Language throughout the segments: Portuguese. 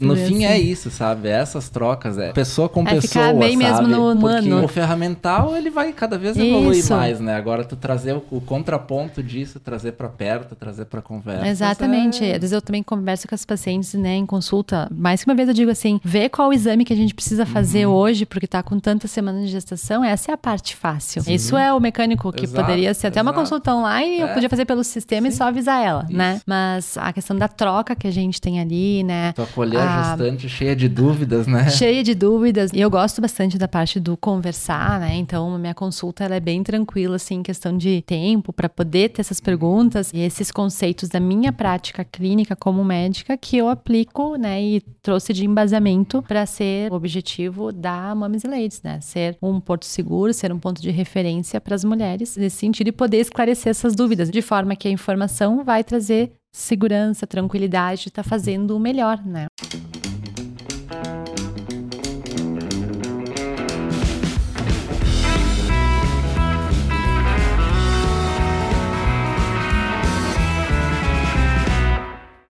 No fim assim. é isso, sabe? Essas trocas, é pessoa com É pessoa, ficar bem sabe? mesmo no Porque humano. o ferramental, ele vai cada vez evoluir Isso. mais, né? Agora tu trazer o, o contraponto disso, trazer pra perto, trazer pra conversa. Exatamente. É... Às vezes eu também converso com as pacientes, né, em consulta. Mais que uma vez eu digo assim, vê qual o exame que a gente precisa fazer Uhum. hoje, porque tá com tantas semanas de gestação, essa é a parte fácil. Isso é o mecânico que Exato, poderia ser até uma exato. consulta online, eu É. podia fazer pelo sistema e Sim. só avisar ela, Isso. né? Mas a questão da troca que a gente tem ali, né? Tu acolher. Gestante cheia de dúvidas, né? Cheia de dúvidas. E eu gosto bastante da parte do conversar, né? Então, a minha consulta ela é bem tranquila, assim, em questão de tempo, para poder ter essas perguntas e esses conceitos da minha prática clínica como médica que eu aplico, né? E trouxe de embasamento para ser o objetivo da Mames e Ladies, né? Ser um porto seguro, ser um ponto de referência para as mulheres nesse sentido e poder esclarecer essas dúvidas, de forma que a informação vai trazer segurança, tranquilidade de estar fazendo o melhor, né?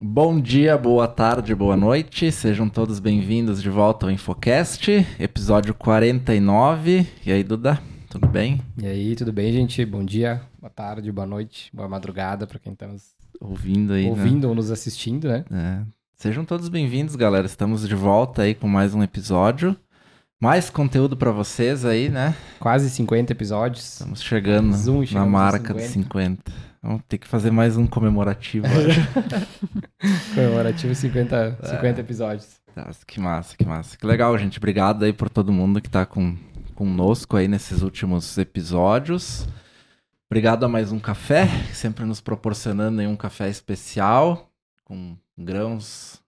Bom dia, boa tarde, boa noite. Sejam todos bem-vindos de volta ao Infocast, episódio 49. E aí, Duda, tudo bem? E aí, tudo bem, gente? Bom dia, boa tarde, boa noite, boa madrugada para quem está nos Ouvindo aí, né? ouvindo ou nos assistindo, né? É. Sejam todos bem-vindos, galera. Estamos de volta aí com mais um episódio. Mais conteúdo pra vocês aí, né? Quase 50 episódios. Estamos chegando na marca dos 50. Vamos ter que fazer mais um comemorativo. Comemorativo 50, É. 50 episódios. Tá, que massa, que massa. Que legal, gente. Obrigado aí por todo mundo que tá com, conosco aí nesses últimos episódios. Obrigado a mais um café, sempre nos proporcionando um café especial, com grãos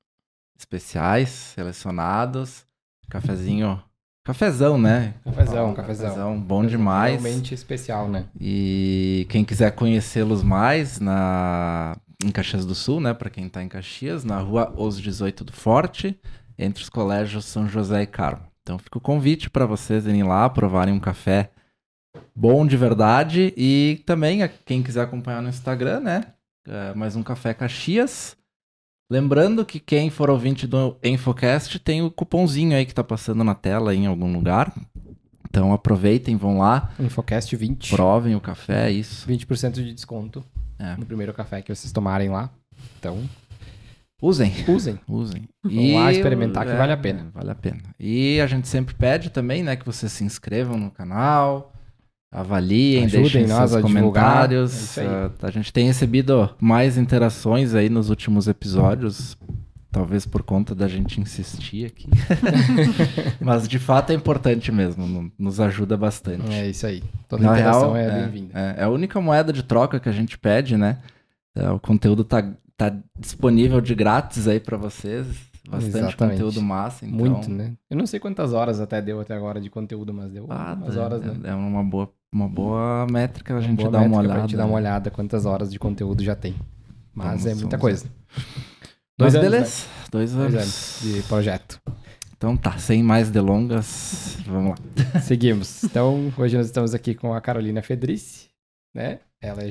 especiais, selecionados. Cafezinho. Cafezão, né? Cafezão, cafezão. Bom demais. Realmente especial, né? E quem quiser conhecê-los mais na em Caxias do Sul, né, para quem tá em Caxias, na Rua Os 18 do Forte, entre os colégios São José e Carmo. Então fica o convite para vocês irem lá provarem um café bom de verdade e também quem quiser acompanhar no Instagram, né, é, mais um café Caxias. Lembrando que quem for ouvinte do Infocast tem o cupomzinho aí que tá passando na tela em algum lugar. Então aproveitem, vão lá, Infocast 20. provem o café, é isso. 20% de desconto É. no primeiro café que vocês tomarem lá. Então, Usem, usem. usem. Vão lá experimentar que vale a pena. Vale a pena. E a gente sempre pede também, né, que vocês se inscrevam no canal, avaliem, Ajudem deixem nós seus a comentários. É. Ah, a gente tem recebido mais interações aí nos últimos episódios, talvez por conta da gente insistir aqui. Mas de fato é importante mesmo, no- nos ajuda bastante. É isso aí. Toda Na interação real, é, bem-vinda. É, é a única moeda de troca que a gente pede, né? É, o conteúdo tá, tá disponível de grátis aí pra vocês. Bastante Exatamente. conteúdo massa. Então... Muito, né? Eu não sei quantas horas até deu até agora de conteúdo, mas deu Ah, umas tá. horas, né? É uma boa, uma boa métrica a gente dar uma olhada. Pra gente dar uma olhada quantas horas de conteúdo já tem. Mas Vamos, é muita coisa. Mas Dois anos, beleza, dois Dois anos. anos de projeto. Então tá, sem mais delongas, vamos lá. Seguimos. Então, hoje nós estamos aqui com a Carolina Fedrice, né? Ela é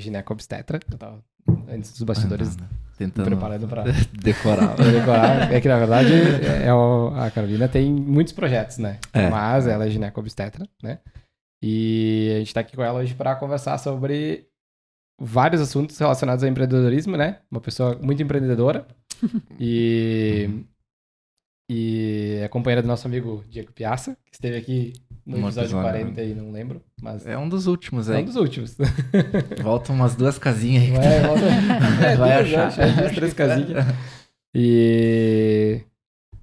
tava antes dos bastidores Ah, me Tentando preparando pra decorar. decorar. É que, na verdade, é o- a Carolina tem muitos projetos, né? É. Mas ela é gineco-obstetra, né? E a gente tá aqui com ela hoje para conversar sobre vários assuntos relacionados ao empreendedorismo, né? Uma pessoa muito empreendedora. e, e é companheira do nosso amigo Diego Piazza, que esteve aqui no No episódio, episódio, 40 e não lembro, mas é, É um dos últimos um aí. dos últimos. Voltam umas duas casinhas aí. Vai, volta- é, Vai duas, achar. acho, é, duas, três casinhas. E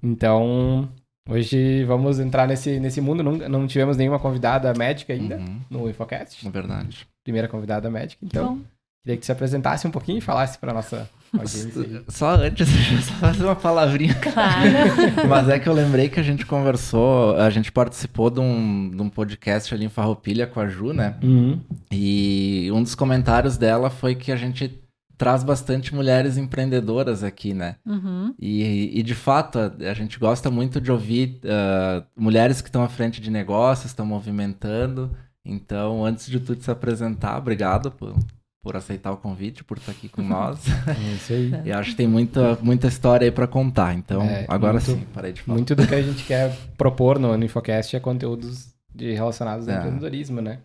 então, hoje vamos entrar nesse, nesse mundo. Não, não tivemos nenhuma convidada médica ainda Uhum, no Infocast. é verdade. Primeira convidada médica. Então, Bom, queria que se apresentasse um pouquinho e falasse para nossa audiência. Só antes, deixa eu só fazer uma palavrinha. claro. Mas é que eu lembrei que a gente conversou, a gente participou de um, de um podcast ali em Farroupilha com a Ju, né? Uhum. E um dos comentários dela foi que a gente traz bastante mulheres empreendedoras aqui, né? Uhum. E, e, de fato, a, a gente gosta muito de ouvir ah, mulheres que estão à frente de negócios, estão movimentando. Então, antes de tudo se apresentar, obrigado por, por aceitar o convite, por estar aqui com nós. É isso aí. e acho que tem muita, muita história aí para contar. Então, É, agora muito- sim, parei de falar. Muito do que a gente quer propor no, no Infocast é conteúdos de, relacionados ao É. empreendedorismo, né?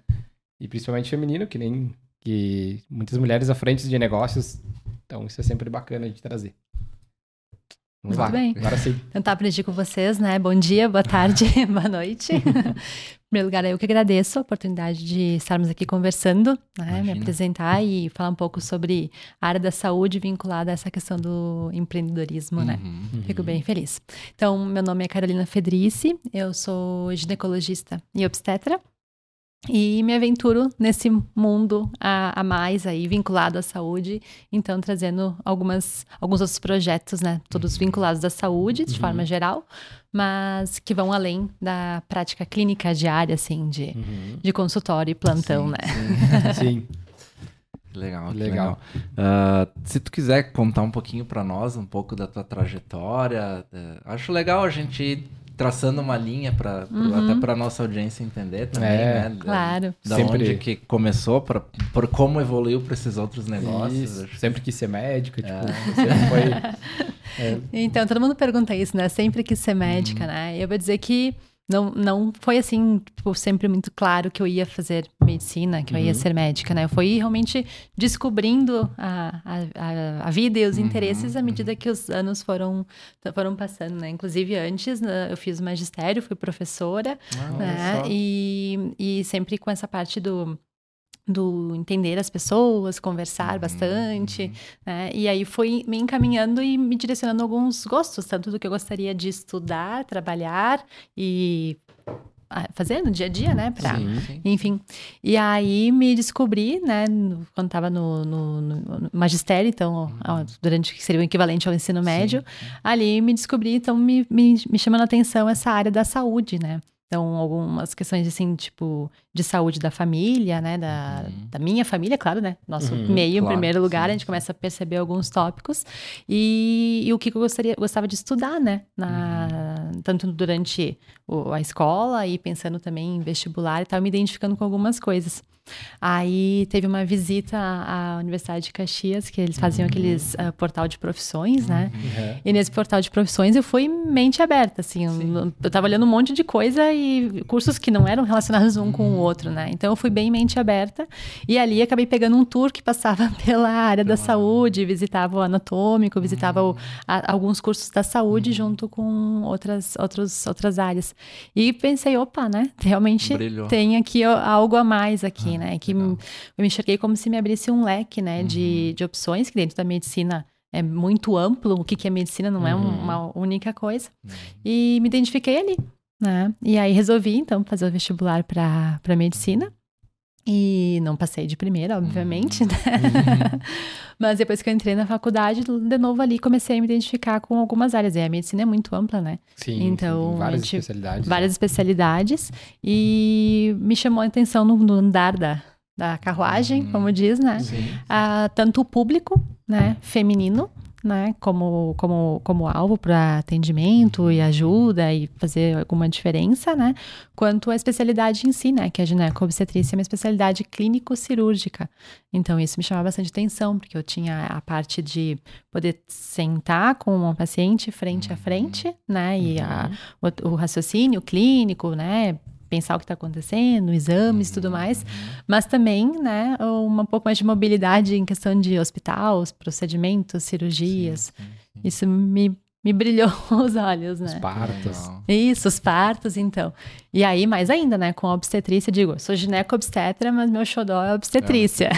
E principalmente feminino, que nem que muitas mulheres à frente de negócios. Então isso é sempre bacana de trazer. Vamos Muito lá. bem. Agora sim. Tentar aprender com vocês, né? Bom dia, boa tarde, boa noite. primeiro lugar, eu que agradeço a oportunidade de estarmos aqui conversando, né? Me apresentar e falar um pouco sobre a área da saúde vinculada a essa questão do empreendedorismo, né? Uhum. Fico bem feliz. Então, meu nome é Carolina Fedrice, eu sou ginecologista e obstetra. E me aventuro nesse mundo a, a mais aí, vinculado à saúde. Então, trazendo algumas, alguns outros projetos, né? Todos vinculados à saúde, de Uhum. forma geral, mas que vão além da prática clínica diária, assim, de, Uhum. de consultório e plantão, Sim, né? sim. Sim. Que Legal, que Legal. legal. Ah, se tu quiser contar um pouquinho para nós, um pouco da tua trajetória, eh, acho legal a gente traçando uma linha para Uhum. até para nossa audiência entender também, É. né? Claro. Da Sempre- onde que começou, para por como evoluiu para esses outros negócios. Isso. Sempre quis ser médico, tipo, É. sempre foi. É, Então, todo mundo pergunta isso, né? Sempre quis ser médica, né? Eu vou dizer que não, não foi assim, tipo, sempre muito claro que eu ia fazer medicina, que eu ia Uhum. ser médica, né? Eu fui realmente descobrindo a, a, a, vida e os Uhum, interesses à medida que os anos foram, foram passando, né? Inclusive, antes, né, eu fiz magistério, fui professora, Ah, né? E, e sempre com essa parte do, do entender as pessoas, conversar Uhum, bastante, né? E aí foi me encaminhando e me direcionando alguns gostos, tanto do que eu gostaria de estudar, trabalhar e ah, fazer no dia a dia, né? Pra, Sim. Sim. enfim. E aí me descobri, né, quando estava no, no- no- magistério, então, ó, durante o que seria o equivalente ao ensino médio, ali me descobri, então, me, me, me chamando a atenção essa área da saúde, né? Então, algumas questões, assim, tipo, de saúde da família, né? Da, Uhum. da minha família, claro, né? Nosso Uhum, meio, em claro, primeiro lugar, sim, a gente começa a perceber alguns tópicos. E, e o que que eu gostaria, gostava de estudar, né? Na, Uhum. Tanto durante o- a escola e pensando também em vestibular e tal, me identificando com algumas coisas. Aí teve uma visita à à Universidade de Caxias, que eles Uhum. faziam aqueles ah, portal de profissões, né? Uhum. E nesse portal de profissões eu fui mente aberta, assim. Eu, eu tava olhando um monte de coisa e cursos que não eram relacionados um com o outro, né? Então eu fui bem mente aberta. E ali acabei pegando um tour que passava pela área da saúde, visitava o anatômico, visitava o- a- alguns cursos da saúde junto com outras, outros, outras áreas. E pensei, opa, né? Realmente Brilhou. tem aqui algo a mais aqui, né? Que legal. eu me enxerguei como se me abrisse um leque, né? De, de opções que dentro da medicina é muito amplo. O que, que é medicina não é um- Uhum. uma única coisa. Uhum. E me identifiquei ali, né? E aí resolvi, então, fazer o vestibular para medicina. E não passei de primeira, obviamente, Uhum. né? Mas depois que eu entrei na faculdade, de novo ali comecei a me identificar com algumas áreas. E a medicina é muito ampla, né? Sim, Então, tem várias gente- especialidades. várias especialidades e me chamou a atenção no, no andar da, da carruagem, Uhum. como diz, né? Sim. Ah, tanto o público, né, feminino, né, como, como, como alvo para atendimento e ajuda e fazer alguma diferença, né, quanto a especialidade em si, né, que a gineco-obstetrícia é uma especialidade clínico-cirúrgica. Então, isso me chamava bastante atenção, porque eu tinha a parte de poder sentar com uma paciente frente a frente, né, e a, o, o raciocínio clínico, né, pensar o que está acontecendo, exames e tudo mais, mas também, né, uma um pouco mais de mobilidade em questão de hospital, os procedimentos, cirurgias. Isso me, me brilhou os olhos, Os né? partos. Legal. Isso, os partos, então. E aí, mais ainda, né, com a obstetrícia, digo, sou gineco-obstetra, mas meu xodó é obstetrícia.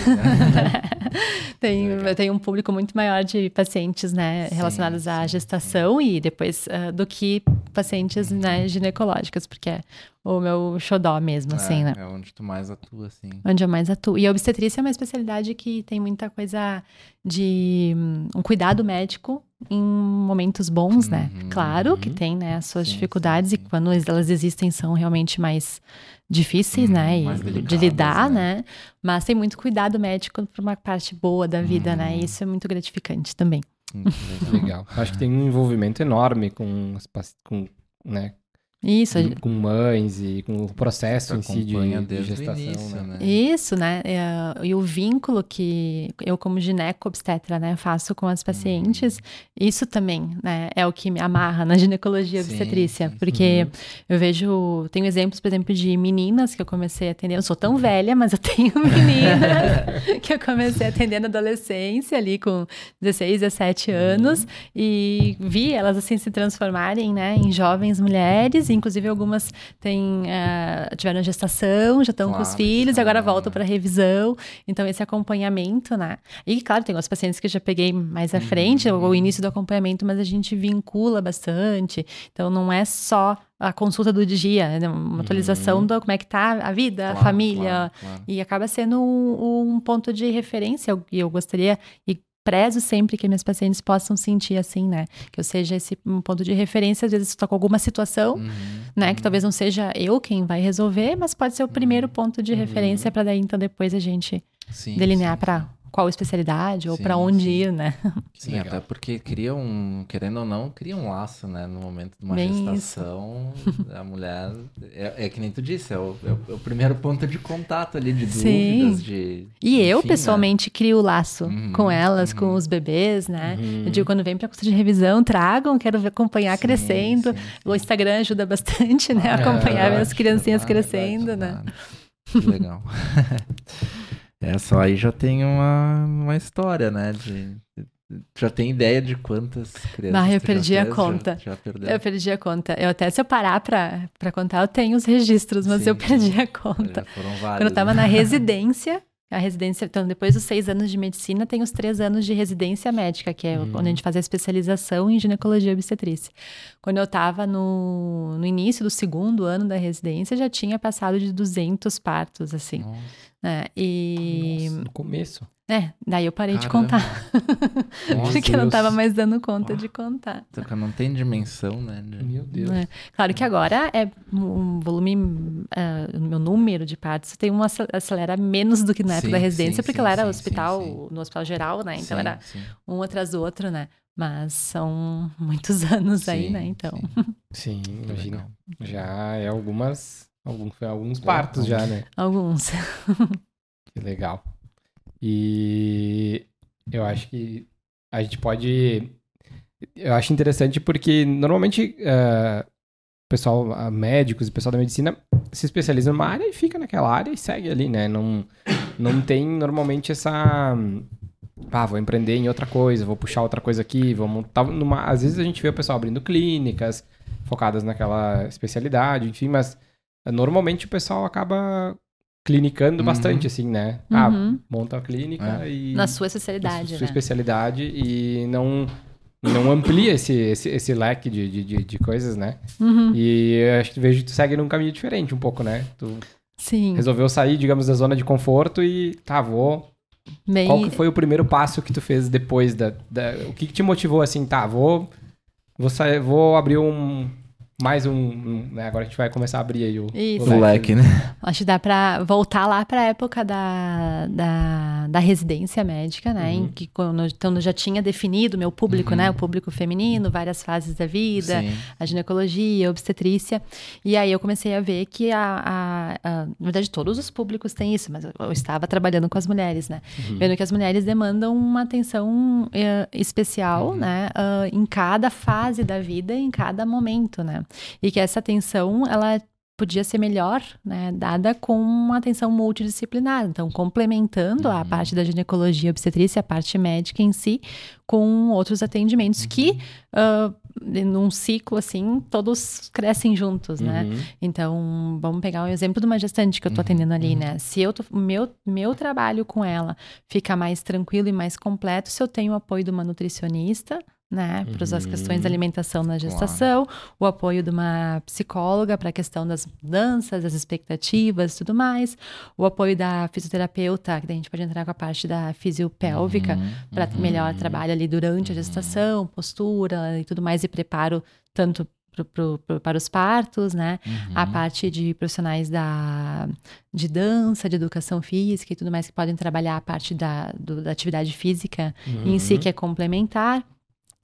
tenho, eu tenho um público muito maior de pacientes, né, Sim, relacionados à sim, gestação e depois ah, do que pacientes, né, ginecológicas, porque é o meu xodó mesmo, assim, né? É onde tu mais atua, assim. Onde eu mais atuo. E a obstetrícia é uma especialidade que tem muita coisa de hum, um cuidado médico em momentos bons, né? Uhum, Claro que uhum. tem, né, as suas Sim, dificuldades sim, e sim. quando elas existem são realmente mais difíceis, Uhum, né? E mais de delicadas, lidar, né? né? Mas tem muito cuidado médico para uma parte boa da vida, né? Uhum. E isso é muito gratificante também. Hum, legal. Acho que tem um envolvimento enorme com, com né, Isso, com, com mães e com o processo em si de, de gestação, início, né? né? Isso, né? É, E o vínculo que eu, como gineco-obstetra, né, faço com as pacientes, isso também, né, é o que me amarra na ginecologia Sim, obstetrícia. sim, porque eu vejo, tenho exemplos, por exemplo, de meninas que eu comecei a atender. Eu não sou tão velha, mas eu tenho meninas que eu comecei a atender na adolescência, ali com 16, 17 anos, e vi elas assim se transformarem, né, em jovens mulheres, inclusive algumas têm, ah, tiveram gestação, já estão com os Claro, filhos, e agora é voltam para revisão. Então, esse acompanhamento, né? E, claro, tem os pacientes que eu já peguei mais à frente, Uhum. o, o início do acompanhamento, mas a gente vincula bastante. Então, não é só a consulta do dia, né? uma atualização do como é que tá a vida, a Uhum. Claro, família. claro, claro. E acaba sendo um, um ponto de referência. E eu gostaria, e prezo sempre que minhas pacientes possam sentir assim, né? Que eu seja esse um ponto de referência, às vezes estou com alguma situação, Uhum, né? Que talvez não seja eu quem vai resolver, mas pode ser o primeiro ponto de referência para daí, então, depois a gente sim, delinear para qual especialidade ou para onde sim. ir, né? Sim, Legal. até porque cria um, querendo ou não, cria um laço, né? No momento de uma Bem isso. gestação, a mulher, é, é que nem tu disse, é o, é o- é o primeiro ponto de contato ali, de Sim. dúvidas, de... E eu, enfim, né? pessoalmente, crio o laço Uhum, com elas, com uhum. os bebês, né? Uhum. Eu digo, quando vem para curso de revisão, tragam, quero ver acompanhar Sim, crescendo. sim, O Instagram ajuda bastante, né? Ah, Acompanhar é as criancinhas verdade, crescendo, né? legal. é, só aí já tem uma, uma história, né? De, já tem ideia de quantas crianças Ah, eu já perdi a fez? Já- conta. Já, perdeu. Eu perdi a conta. Eu até, se eu parar pra, pra contar, eu tenho os registros, mas Sim, eu perdi a conta. Já foram vários. Quando eu tava né? na residência, a residência, então depois dos seis anos de medicina, tem os três anos de residência médica, que é Uhum. onde a gente faz a especialização em ginecologia e obstetrícia. Quando eu tava no, no início do segundo ano da residência, já tinha passado de 200 partos, assim, Nossa, né? E, Nossa, no começo. é, daí eu parei de caramba. contar, Nossa, porque eu não Deus. tava mais dando conta de contar. então, não tem dimensão, né? de- Meu Deus. É. Claro que agora é um volume, o meu número de partos tem um acel- acelera menos do que na época Sim, da residência, sim, porque sim, lá era sim, hospital, sim, sim. no hospital geral, né? Então Sim, era sim. um atrás do outro, né? Mas são muitos anos aí, né? Então. sim. Sim, Que imagina. Já é algumas. Alguns, foi alguns partos já, né? Alguns. Que legal. E eu acho que a gente pode. Eu acho interessante porque normalmente o pessoal, ah, médicos e pessoal da medicina se especializa numa área e fica naquela área e segue ali, né? Não, não tem normalmente essa. Ah, vou empreender em outra coisa, vou puxar outra coisa aqui, vou montar numa. Às vezes a gente vê o pessoal abrindo clínicas focadas naquela especialidade, enfim, mas normalmente o pessoal acaba clinicando Uhum. bastante, assim, né? Ah, Uhum. monta a clínica e. Na sua na especialidade, sua né? especialidade e não, não amplia esse, esse, esse leque de, de, de, de coisas, né? Uhum. E eu acho que vejo que tu segue num caminho diferente um pouco, né? Tu Sim. resolveu sair, digamos, da zona de conforto e tá, vou. Bem, Qual que foi o primeiro passo que tu fez depois da. da o que, que te motivou assim, tá, vou. Vou, sair, vou abrir um. Mais um. um, né? Agora a gente vai começar a abrir aí o, Isso. O leque, né? Acho que dá pra voltar lá pra época da, da, da residência médica, né? Em Uhum. que quando, então eu já tinha definido o meu público, Uhum. né? O público feminino, várias fases da vida, Sim. a ginecologia, a obstetrícia. E aí eu comecei a ver que a, a- a- na verdade todos os públicos têm isso, mas eu, eu estava trabalhando com as mulheres, né? Uhum. Vendo que as mulheres demandam uma atenção eh, especial, Uhum. né? ah, em cada fase da vida, em cada momento, né? E que essa atenção, ela podia ser melhor, né, dada com uma atenção multidisciplinar, então complementando a Uhum. parte da ginecologia, obstetrícia, a parte médica em si, com outros atendimentos Uhum. que, ah, num ciclo assim, todos crescem juntos, né? Uhum. Então, vamos pegar o exemplo de uma gestante que eu tô Uhum, atendendo ali, né? Se eu tô, meu, meu trabalho com ela fica mais tranquilo e mais completo se eu tenho o apoio de uma nutricionista, né? Para as Uhum. questões da alimentação na gestação, o apoio de uma psicóloga para a questão das mudanças, das expectativas e tudo mais, o apoio da fisioterapeuta, que daí a gente pode entrar com a parte da fisiopélvica, Uhum, para uhum. melhor trabalho ali durante a Uhum. gestação, postura e tudo mais, e preparo tanto pro, pro- pro- para os partos, né? A Uhum. parte de profissionais da, de dança, de educação física e tudo mais, que podem trabalhar a parte da, do- da atividade física em si, Uhum. que é complementar.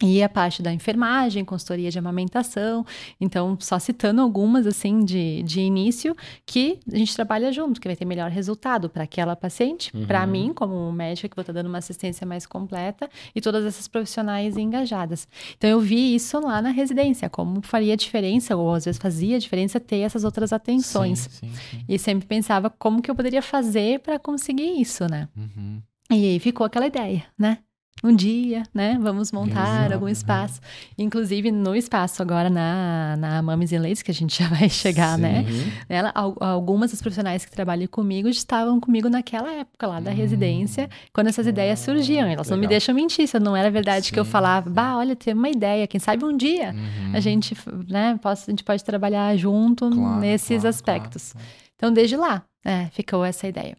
E a parte da enfermagem, consultoria de amamentação. Então, só citando algumas, assim, de, de início, que a gente trabalha junto, que vai ter melhor resultado para aquela paciente, Uhum. para mim, como médica, que vou estar dando uma assistência mais completa, e todas essas profissionais engajadas. Então, eu vi isso lá na residência, como faria diferença, ou às vezes fazia diferença ter essas outras atenções. Sim, sim, sim. E sempre pensava como que eu poderia fazer para conseguir isso, né? Uhum. E aí ficou aquela ideia, né? Um dia, né? Vamos montar Exato, algum né? espaço. Inclusive, no espaço agora, na, na Mames and Ladies, que a gente já vai chegar, né? Uhum. Ela, al- algumas das profissionais que trabalham comigo estavam comigo naquela época lá da Hum. residência, quando essas ideias surgiam. Elas não me legal. deixam mentir, se não era verdade que eu Sim, falava, sim. bah, olha, tem uma ideia, quem sabe um dia Uhum. a gente, né, possa, a gente pode trabalhar junto Claro, nesses claro, aspectos. claro. Então, desde lá, é, ficou essa ideia.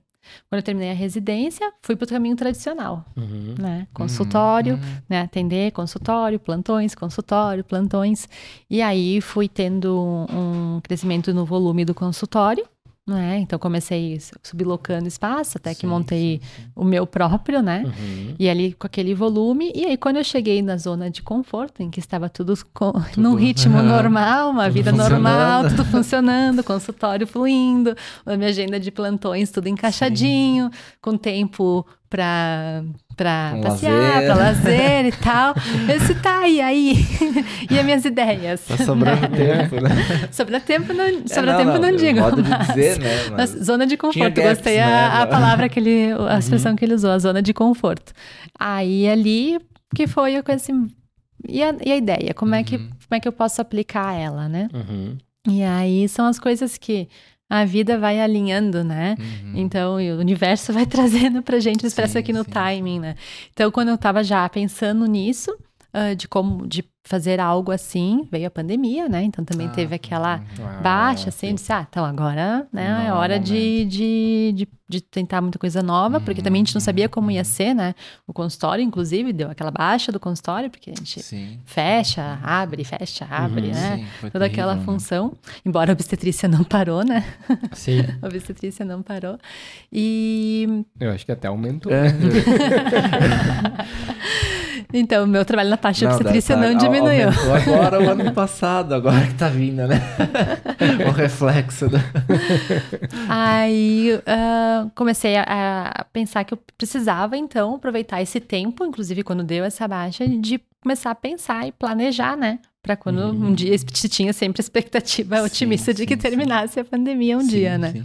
Quando eu terminei a residência, fui para o caminho tradicional, Uhum. né? Consultório, Uhum. né? Atender, consultório, plantões, consultório, plantões. E aí fui tendo um crescimento no volume do consultório, né? Então comecei sublocando espaço, até que Sim, montei sim, sim. o meu próprio, né? Uhum. E ali com aquele volume, e aí quando eu cheguei na zona de conforto, em que estava tudo, com, Tudo- num ritmo normal, uma Tudo vida normal, tudo funcionando, consultório fluindo, a minha agenda de plantões tudo encaixadinho, com tempo para para Com passear, lazer. para lazer e tal. Eu disse, tá, e aí? e as minhas ideias? Tá sobrando tempo, né? Sobra tempo, não, É, sobra tempo não, digo. Modo de dizer, né? mas zona de conforto, gaps, gostei né, a, a palavra que ele, a expressão que ele usou, a zona de conforto. Aí ali que foi a coisa assim, e a, e a ideia, como é que Uhum. como é que eu posso aplicar ela, né? Uhum. E aí são as coisas que a vida vai alinhando, né? Uhum. Então, o universo vai trazendo pra gente, expressa aqui no sim. timing, né? Então, quando eu tava já pensando nisso, ah, de como, de fazer algo assim, veio a pandemia, né? Então também Ah, teve aquela uhum. baixa, assim, eu disse, ah, então agora, né, Não é hora de, de, de, de tentar muita coisa nova, porque também a gente não sabia como ia ser, né? O consultório, inclusive, deu aquela baixa do consultório, porque a gente Sim. fecha, abre, fecha, abre, Uhum, né? Sim, Toda aquela terrível, né? função, embora a obstetrícia não parou, né? Sim. A obstetrícia não parou. E Eu acho que até aumentou. É. então, meu trabalho na parte de Não, obstetrícia tá- não au- diminuiu. aumentou agora o ano passado, agora que tá vindo, né? o reflexo do... Aí ah, comecei a, a pensar que eu precisava, então, aproveitar esse tempo, inclusive quando deu essa baixa, de começar a pensar e planejar, né? Pra quando Uhum. um dia se tinha sempre a expectativa Sim, otimista de que sim, sim. terminasse a pandemia um Sim, dia, né? sim.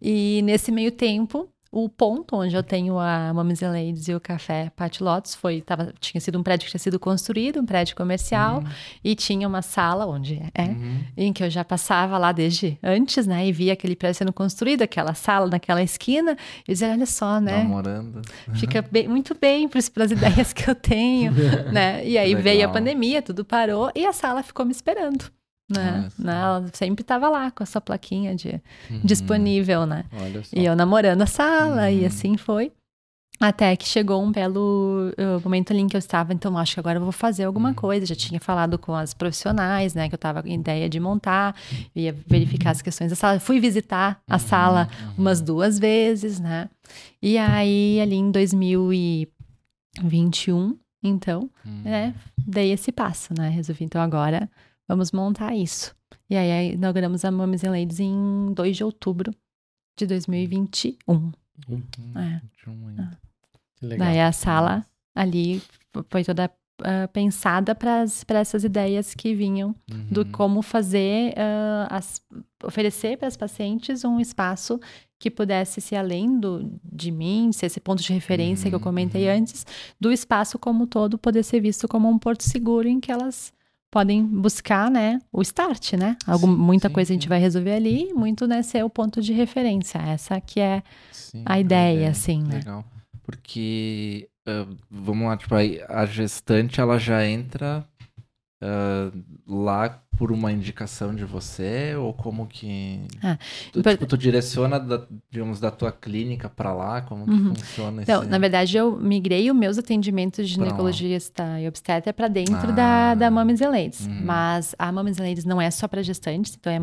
E nesse meio tempo, o ponto onde eu tenho a Mamas and Ladies e o Café Pat Lotus foi, tava, tinha sido um prédio que tinha sido construído, um prédio comercial, e tinha uma sala onde é, Uhum. em que eu já passava lá desde antes, né? E via aquele prédio sendo construído, aquela sala naquela esquina, e dizia, olha só, né? Namorando. Fica bem- muito bem para as ideias que eu tenho, né? E aí Legal. veio a pandemia, tudo parou e a sala ficou me esperando. Né? Nossa. Né? Ela sempre estava lá com a sua plaquinha de Uhum. disponível, né? Olha só. E eu namorando a sala, e Uhum. assim foi. Até que chegou um belo uh, momento ali em que eu estava, então acho que agora eu vou fazer alguma Uhum. coisa. Já tinha falado com as profissionais, né? Que eu estava com ideia de montar, ia verificar as questões da sala. Fui visitar a sala Uhum. umas duas vezes, né? E aí, ali em 2021, então, Uhum. né? Dei esse passo, né? Resolvi, então agora vamos montar isso. E aí inauguramos a Mames and Ladies em 2 de outubro de 2021. Uhum. É. Deixa eu- Que legal. Daí a sala ali foi toda ah, pensada para essas ideias que vinham do Uhum. como fazer, ah, as- oferecer para as pacientes um espaço que pudesse ser além do, de mim, ser esse ponto de referência que eu Uhum, comentei uhum. antes, do espaço como todo poder ser visto como um porto seguro em que elas podem buscar, né, o start, né? Algum, Sim, muita sim, coisa a gente sim. vai resolver ali, muito, né, ser o ponto de referência. Essa que é Sim, a ideia, assim, né? Legal. Porque, ah, vamos lá, tipo, a gestante, ela já entra ah, lá por uma indicação de você ou como que Ah, tu, tipo, tu direciona da, digamos da tua clínica pra lá como que Uhum. funciona Então, esse na verdade, eu migrei os meus atendimentos de ginecologista e obstetra para dentro Ah. da, da Moms and Ladies. Uhum. Mas a Moms and Ladies não é só para gestantes, então é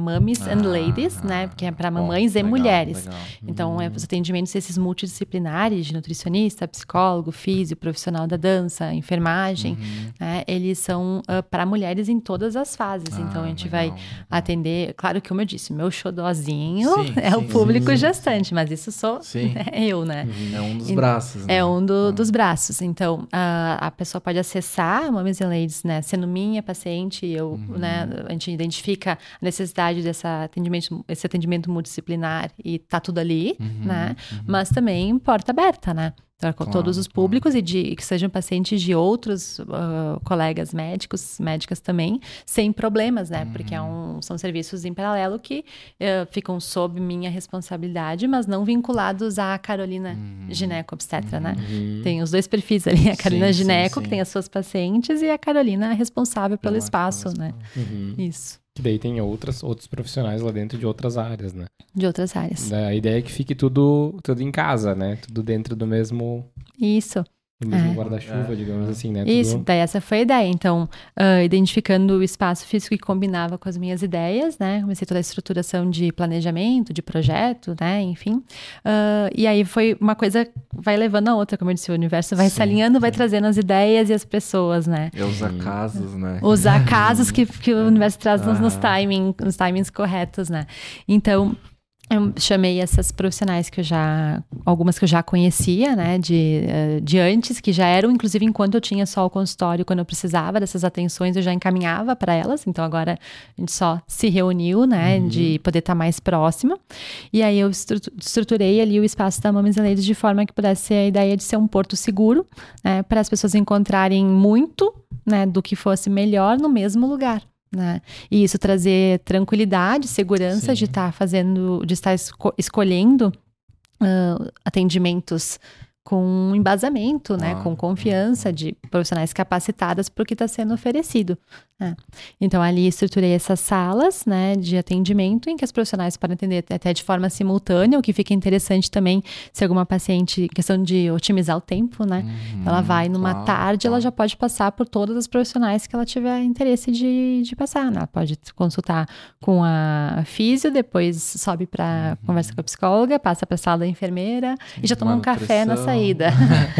and Ah, Ladies, né? Porque é para bom, mamães e legal, mulheres. legal. Então, é os atendimentos esses multidisciplinares de nutricionista, psicólogo, físico, profissional da dança, enfermagem, Uhum. né? Eles são para mulheres em todas as fases. Então, Ah, a gente legal, vai atender, claro que como eu disse, meu xodózinho Sim, é o sim, público sim, sim, gestante, mas isso sou Sim. né, eu, né? É um dos braços, né? É um do- dos braços. Então, a, a pessoa pode acessar Moms and Ladies, né? Sendo minha paciente, eu, Uhum. né? A gente identifica a necessidade desse atendimento, esse atendimento multidisciplinar e tá tudo ali, Uhum, né? Mas também porta aberta, né? Para Claro, todos os claro. públicos e de que sejam pacientes de outros ah, colegas médicos, médicas também, sem problemas, né? Porque é Uhum. um- são serviços em paralelo que eh, ficam sob minha responsabilidade, mas não vinculados à Carolina gineco-obstetra, né? Uhum. Tem os dois perfis ali, a Carolina Sim, sim, Gineco, sim. que tem as suas pacientes, e a Carolina responsável pelo espaço, pela- né? Uhum. Isso, Que daí tem outras, outros profissionais lá dentro de outras áreas, né? de outras áreas. A ideia é que fique tudo, tudo em casa, né? Tudo dentro do mesmo, Isso. Mesmo É. guarda-chuva, É. digamos assim, né? Isso, Tudo... daí essa foi a ideia. Então, ah, identificando o espaço físico que combinava com as minhas ideias, né? Comecei toda a estruturação de planejamento, de projeto, né? Enfim. Ah, e aí foi uma coisa, vai levando a outra, como eu disse, o universo vai Sim, se alinhando, vai trazendo as ideias e as pessoas, né? E os Uhum. acasos, né? Os acasos que, que o universo traz nos, nos, Aham. timing, nos timings corretos, né? Então, eu chamei essas profissionais que eu já. Algumas que eu já conhecia, né? De, eh, de antes, que já eram, inclusive, enquanto eu tinha só o consultório, quando eu precisava dessas atenções, eu já encaminhava para elas. Então, agora a gente só se reuniu, né? De poder estar mais próximo. E aí eu estru- estruturei ali o espaço da Mames Ladies de forma que pudesse ser a ideia de ser um porto seguro, né? Para as pessoas encontrarem muito né, do que fosse melhor no mesmo lugar. Né? E isso trazer tranquilidade, segurança Sim. de estar fazendo, de estar esco- escolhendo ah, atendimentos com embasamento, né, Claro. com confiança de profissionais capacitadas para o que está sendo oferecido. né? Então ali estruturei essas salas, né, de atendimento em que as profissionais podem atender até de forma simultânea, o que fica interessante também se alguma paciente, questão de otimizar o tempo, né, Uhum, ela vai numa claro, tarde, ela claro. já pode passar por todas as profissionais que ela tiver interesse de, de passar. Né? Ela pode consultar com a físio, depois sobe para Uhum. conversa com a psicóloga, passa para a sala da enfermeira e já toma um café na. Saída.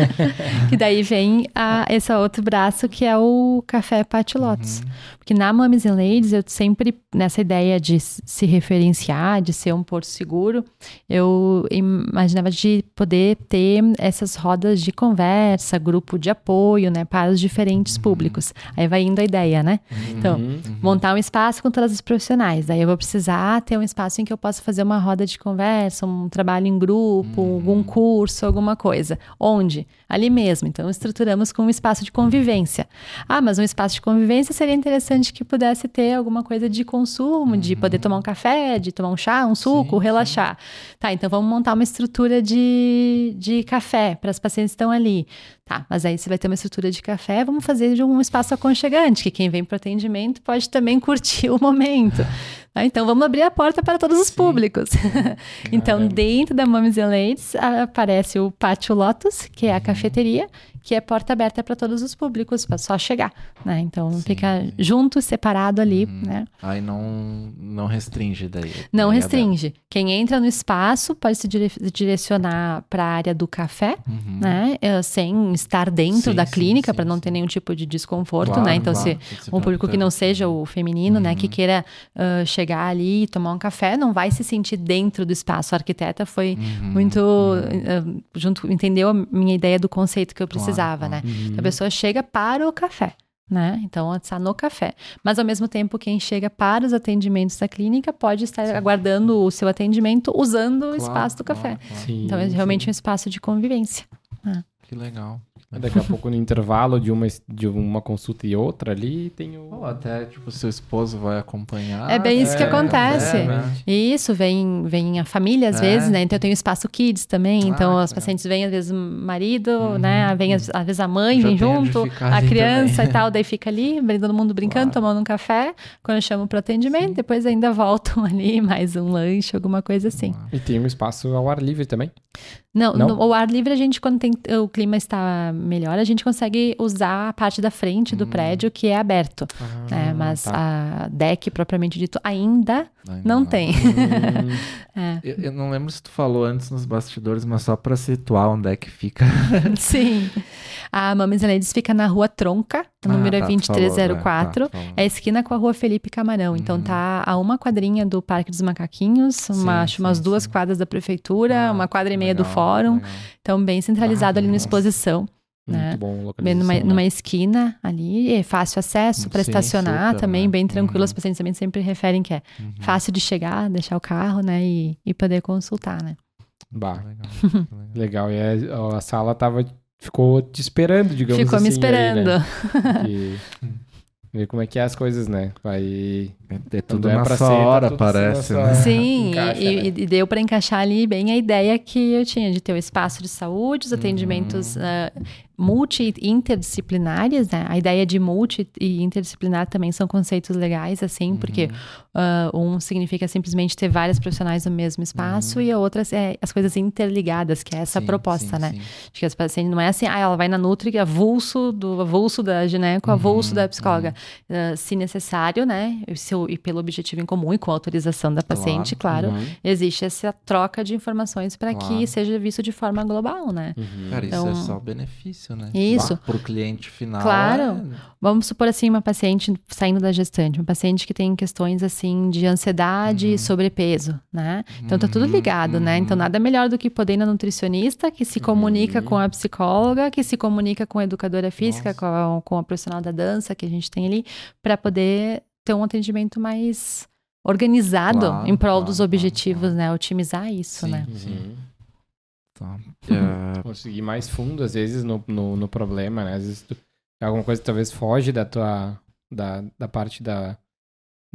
que daí vem a, esse outro braço que é o café Patti Lotus. Uhum. Porque na Mames and Ladies, eu sempre, nessa ideia de se referenciar, de ser um porto seguro, eu imaginava de poder ter essas rodas de conversa, grupo de apoio, né, para os diferentes públicos. Aí vai indo a ideia, né? Então, Uhum. montar um espaço com todas as profissionais. Daí eu vou precisar ter um espaço em que eu possa fazer uma roda de conversa, um trabalho em grupo, algum curso, alguma coisa. Onde? Ali mesmo. Então, estruturamos com um espaço de convivência. Ah, mas um espaço de convivência seria interessante que pudesse ter alguma coisa de consumo, de poder tomar um café, de tomar um chá, um suco, Sim, relaxar. Tá, então vamos montar uma estrutura de, de café para as pacientes que estão ali. Tá, mas aí você vai ter uma estrutura de café, vamos fazer de um espaço aconchegante, que quem vem para o atendimento pode também curtir o momento. Tá, então vamos abrir a porta para todos os Sim. públicos. então, dentro da Mames and Ladies aparece o Pátio Lotus, que Uhum. é a cafeteria, que é porta aberta para todos os públicos, para só chegar. Né? Então Sim, fica sim. junto, separado ali, Uhum. né? Aí não, não restringe daí. Não Daí é restringe. Quem entra no espaço pode se dire- direcionar para a área do café, aberto. Uhum. né? eh, Sem estar dentro Sim, da clínica, para não ter nenhum tipo de desconforto, Claro, né? Então, claro, se um público que não seja o feminino, né, que Uhum. queira ah, chegar ali e tomar um café, não vai se sentir dentro do espaço. A arquiteta foi Uhum, muito uhum. ah, junto, entendeu a minha ideia do conceito que eu Claro, precisava, claro. né? Uhum. A pessoa chega para o café. Né? Então, está no café. Mas, ao mesmo tempo, quem chega para os atendimentos da clínica pode estar aguardando o seu atendimento usando o Claro, espaço do café. claro, claro. Sim, Então, é realmente sim. um espaço de convivência. Que legal. Daqui a pouco, no intervalo de uma, de uma consulta e outra ali, tem o. Ou até, tipo, seu esposo vai acompanhar. É bem isso que É, acontece. é, né? Isso, vem, vem a família às É. vezes, né? Então eu tenho espaço kids também. Ah, então que os legal. pacientes vêm, às vezes, o marido, Uhum. né? Vem, às, às vezes a mãe Já vem junto, a criança também. e tal, daí fica ali, todo mundo brincando, Claro. tomando um café. Quando eu chamo pro atendimento, depois ainda voltam ali, mais um lanche, alguma coisa assim. E tem um espaço ao ar livre também. Não, Não? no- o ar livre a gente, quando tem, o clima está melhor, a gente consegue usar a parte da frente do Hum. prédio que é aberto. né? Ah, Mas tá. a deck propriamente dito ainda Ainda não tem. Hum, É. Eu, eu não lembro se tu falou antes nos bastidores, mas só pra situar onde é que fica. Sim. A Mames Ladies fica na rua Tronca, número Ah, é tá, tu falou, né? 2304. Tá. É a esquina com a rua Felipe Camarão. Então Uhum. tá a uma quadrinha do Parque dos Macaquinhos, uma, Sim, acho umas sim, duas sim. quadras da prefeitura, Ah, uma quadra e meia do legal, fórum. legal. Então bem centralizado Ah, ali na nossa. exposição. Muito Né? bom Bem numa, né? numa esquina ali, é fácil acesso para estacionar super, também, né? bem tranquilo. Uhum. Os pacientes também sempre referem que é Uhum. fácil de chegar, deixar o carro, né, e, e poder consultar, né. Bah, Legal, legal. legal. E a, a sala tava, ficou te esperando, digamos Ficou assim. me esperando. Aí, né? E ver como é que é as coisas, né? Vai. É, é tudo é sua ser, hora, parece, né? Sim, Encaixa, e, né? e- deu para encaixar ali bem a ideia que eu tinha de ter o espaço de saúde, os atendimentos ah, multi e interdisciplinares, né? A ideia de multi e interdisciplinar também são conceitos legais, assim, porque ah, um significa simplesmente ter vários profissionais no mesmo espaço e a outra é as coisas interligadas, que é essa Sim, proposta, sim, né? sim. Acho que as pacientes não é assim, ah, ela vai na Nutri, avulso do avulso da gineco, avulso da psicóloga. Ah, se necessário, né? E, se e pelo objetivo em comum e com a autorização da paciente, claro, Uhum. existe essa troca de informações para que Claro. seja visto de forma global, né? Uhum. Cara, Então- isso é só benefício, né? Isso. Para o cliente final. Claro. é- Vamos supor assim, uma paciente saindo da gestante, uma paciente que tem questões assim de ansiedade e sobrepeso, né? Então tá tudo Uhum, ligado, né? Então uhum. nada melhor do que poder ir na nutricionista, que se comunica com a psicóloga, que se comunica com a educadora física, com a, com a profissional da dança que a gente tem ali, para poder ter um atendimento mais organizado Claro, em prol claro, dos objetivos, claro. né? Otimizar isso, Sim, né? sim. Tá. É, Conseguir mais fundo, às vezes, no, no, no problema, né? Às vezes tu, alguma coisa talvez foge da tua. da, da parte da.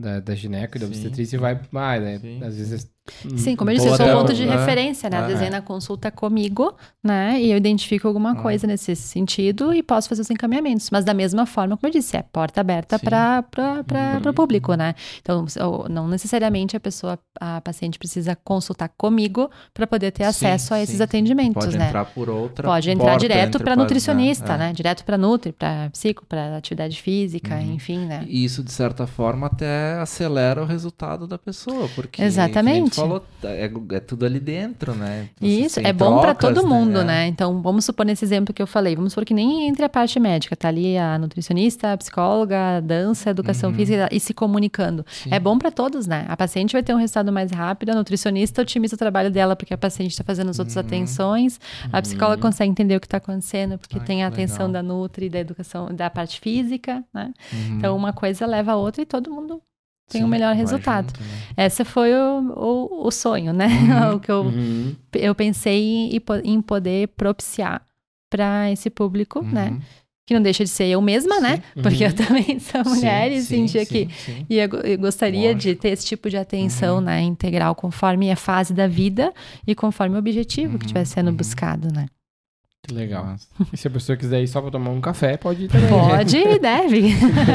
Da, da gineco e da obstetrícia e vai mais, né? Às vezes. Sim, como eu disse, eu sou até- ponto de é, referência, né? é. Eu desenho na consulta comigo, né? E eu identifico alguma Ah. coisa nesse sentido e posso fazer os encaminhamentos. Mas da mesma forma, como eu disse, é porta aberta Sim. para Uhum. o público, né? Então, não necessariamente a pessoa, a paciente precisa consultar comigo para poder ter Sim, acesso a esses sim. atendimentos, Pode né? entrar por outra Pode entrar porta direto para pa- nutricionista, É. né? Direto para nutri, para psico, para atividade física, Uhum. enfim, né? E isso, de certa forma, até acelera o resultado da pessoa, porque Exatamente. Falou, é, é tudo ali dentro, né? Isso, é bom para todo mundo, É. né? Então, vamos supor nesse exemplo que eu falei, vamos supor que nem entre a parte médica, tá ali a nutricionista, a psicóloga, a dança, a educação Uhum. física e se comunicando. Sim. É bom para todos, né? A paciente vai ter um resultado mais rápido, a nutricionista otimiza o trabalho dela porque a paciente está fazendo as outras Uhum. atenções, a psicóloga consegue entender o que está acontecendo porque Ai, tem a atenção legal. da nutri, da educação, da parte física, né? Uhum. Então, uma coisa leva a outra e todo mundo tem um melhor resultado. junto, né? Esse foi o, o, o sonho, né? Uhum. o que eu Uhum. eu pensei em, em poder propiciar para esse público, né? Uhum. Que não deixa de ser eu mesma, né? Sim. Porque Uhum. eu também sou mulher e Sim, sentia sim, que sim, e eu, eu gostaria de Lógico. ter esse tipo de atenção, Uhum. né, integral, conforme a fase da vida e conforme o objetivo que Uhum, estiver sendo uhum. buscado, né? Que legal. E se a pessoa quiser ir só pra tomar um café, pode ir também. Pode e deve.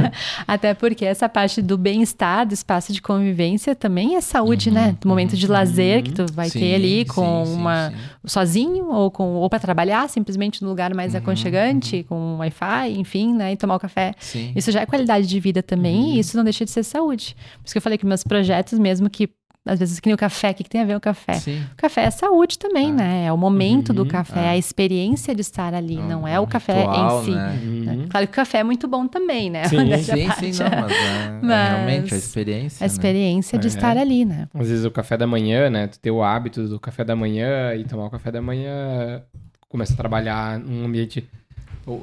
Até porque essa parte do bem-estar, do espaço de convivência também é saúde, Uhum, né? Do momento de uhum. lazer que tu vai Sim, ter ali com sim, uma sim. sozinho ou com ou para trabalhar simplesmente num lugar mais Uhum, aconchegante, com Wi-Fi, enfim, né, e tomar o café. Sim. Isso já é qualidade de vida também Uhum. e isso não deixa de ser saúde. Por isso que eu falei que meus projetos mesmo que às vezes que nem o café, o que, que tem a ver o café? Sim. O café é saúde também, É. né? É o momento do Uhum, café, é. a experiência de estar ali, não é o café ritual, em si. né? Uhum. Claro que o café é muito bom também, né? Sim, Sim, parte. sim, não, mas, é, é Mas realmente a experiência. A experiência de É. estar ali, né? Às vezes o café da manhã, né? Tu ter o hábito do café da manhã e tomar o café da manhã, começa a trabalhar num ambiente.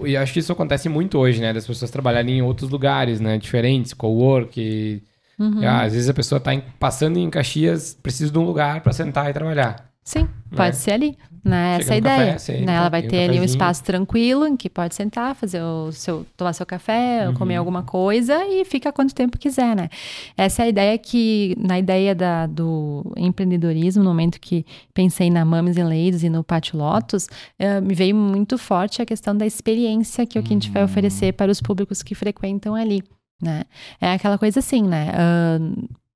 E eu acho que isso acontece muito hoje, né? Das pessoas trabalharem em outros lugares, né? Diferentes, co-work. Uhum. Ah, às vezes a pessoa tá em- passando em Caxias, precisa de um lugar pra sentar e trabalhar. Sim. Pode ser ali, né? Essa é a café, ideia. senta, né? Ela vai tem um ter ali um espaço tranquilo em que pode sentar, fazer o seu, tomar seu café, Uhum. comer alguma coisa e fica quanto tempo quiser, né? Essa é a ideia que, na ideia da, do empreendedorismo, no momento que pensei na Mames and Ladies e no Pátio Lotus, eh, me veio muito forte a questão da experiência que, o que a gente vai oferecer para os públicos que frequentam ali, né? É aquela coisa assim, né? Ah,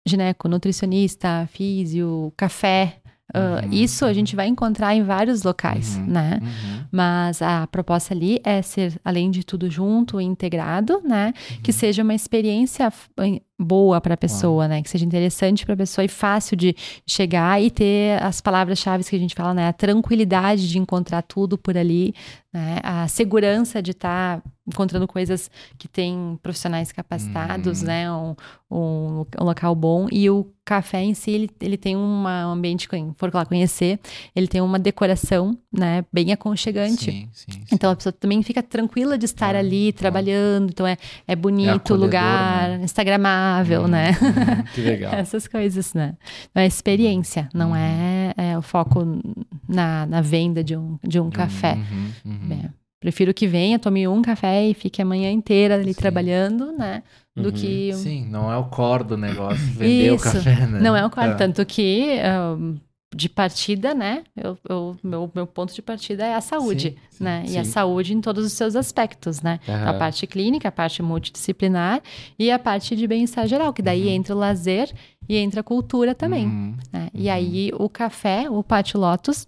gineco, nutricionista, físio, café. ah, Uhum. Isso a gente vai encontrar em vários locais, Uhum. né? Uhum. Mas a proposta ali é ser, além de tudo junto e integrado, né? Que Uhum. seja uma experiência boa para a pessoa, né? Que seja interessante para a pessoa e fácil de chegar e ter as palavras-chave que a gente fala, né? A tranquilidade de encontrar tudo por ali, né? A segurança de estar encontrando coisas que tem profissionais capacitados, Uhum. né? Um, um, um local bom. E o café em si, ele, ele tem uma- um ambiente, quem for lá conhecer, ele tem uma decoração, né? Bem aconchegante. Sim, sim, sim. Então a pessoa também fica tranquila de estar É, ali tá. trabalhando. Então é, é bonito o acolhedor, lugar, né? instagramável, Uhum, né? uhum. Que legal. Essas coisas, né? Então, é experiência, não Uhum. é, é o foco na, na venda de um, de um café. Uhum, uhum. É, prefiro que venha, tome um café e fique a manhã inteira ali Sim. trabalhando, né? Do que. Sim, não é o core do negócio, vender o Isso. café, né? Não é o quarto. É. Tanto que. ahn, de partida, né? Eu, eu- meu, meu ponto de partida é a saúde, Sim, sim, né? E a sim. saúde em todos os seus aspectos, né? A Aham. parte clínica, a parte multidisciplinar e a parte de bem-estar geral, que daí entra o lazer e entra a cultura também. Uhum. né? E aí o café, o Pátio Lotus,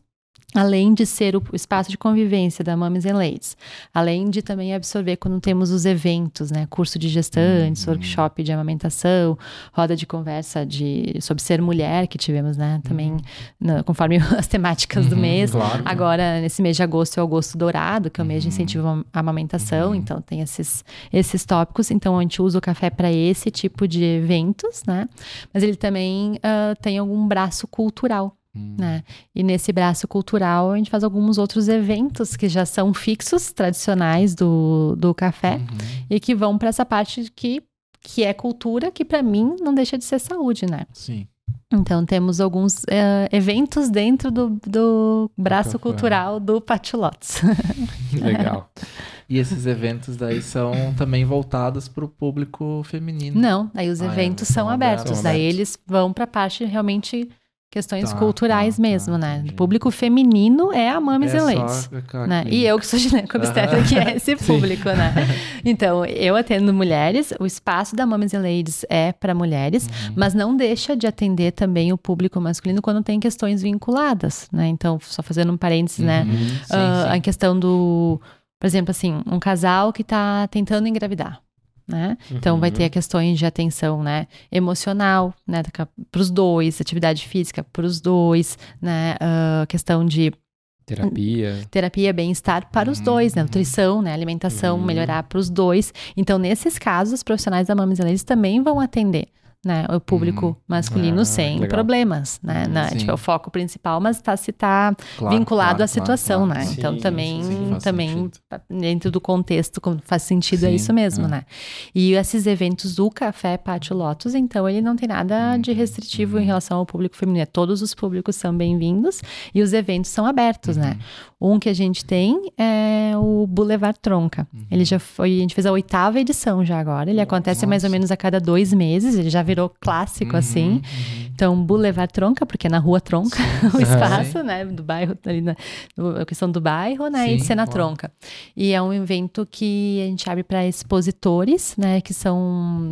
além de ser o espaço de convivência da Mames and Ladies, além de também absorver quando temos os eventos, né? Curso de gestantes, Uhum. workshop de amamentação, roda de conversa de, sobre ser mulher que tivemos, né? Também na- conforme as temáticas do Uhum, mês. claro. Agora, nesse mês de agosto, é o agosto dourado, que é o mês de Uhum. incentivo à amamentação. Uhum. Então, tem esses, esses tópicos. Então, a gente usa o café para esse tipo de eventos, né? Mas ele também ah, tem algum braço cultural, Uhum. né? E nesse braço cultural, a gente faz alguns outros eventos que já são fixos, tradicionais do, do café, Uhum. e que vão para essa parte que, que é cultura, que para mim não deixa de ser saúde, né? Sim. Então, temos alguns eh, eventos dentro do, do braço café. cultural do Patilotes. Legal. E esses eventos daí são também voltados para o público feminino. Não, aí os Ah, é, eventos são são abertos. abertos. daí Abertos. eles vão para a parte realmente questões Tá, culturais tá, mesmo, tá, né? O público feminino é a Mames é a- Né? E eu que sou gineco-obstetra, que é esse público, né? Então, eu atendo mulheres, o espaço da Mames and Ladies é para mulheres, Uhum. mas não deixa de atender também o público masculino quando tem questões vinculadas, né? Então, só fazendo um parênteses, né? Uhum. Sim, Ah, sim. A questão do, por exemplo, assim, um casal que está tentando engravidar. Né? Então vai Uhum. ter questões de atenção, né, emocional, né, para os dois, atividade física para os dois, né, ah, questão de Terapia. terapia, bem-estar para os dois, né, Uhum. nutrição, né, alimentação, Uhum. melhorar para os dois. Então nesses casos, os profissionais da Mames Ladies também vão atender. Né, o público Uhum. masculino Ah, sem legal. problemas, né? Uhum, na- tipo, é o foco principal, mas tá, se tá Claro, vinculado claro, à situação, claro, né? Então Sim, também, sim, também sentido. dentro do contexto faz sentido é Sim, isso mesmo, é. né? E esses eventos do Café Pátio Lotus, então ele não tem nada de Uhum, restritivo uhum. em relação ao público feminino. É, Todos os públicos são bem-vindos e os eventos são abertos, né? Uhum. Um que a gente tem é o Boulevard Tronca. Uhum. Ele já foi, a gente fez a oitava edição já agora. Ele acontece mais ou Nossa. menos a cada dois meses. Ele já virou clássico Uhum, assim. uhum. Então, Boulevard Tronca, porque é na rua Tronca, o Sim. espaço, né, do bairro, ali na, a questão do bairro, né, e de Sim, ser na claro. Tronca. E é um evento que a gente abre para expositores, né, que são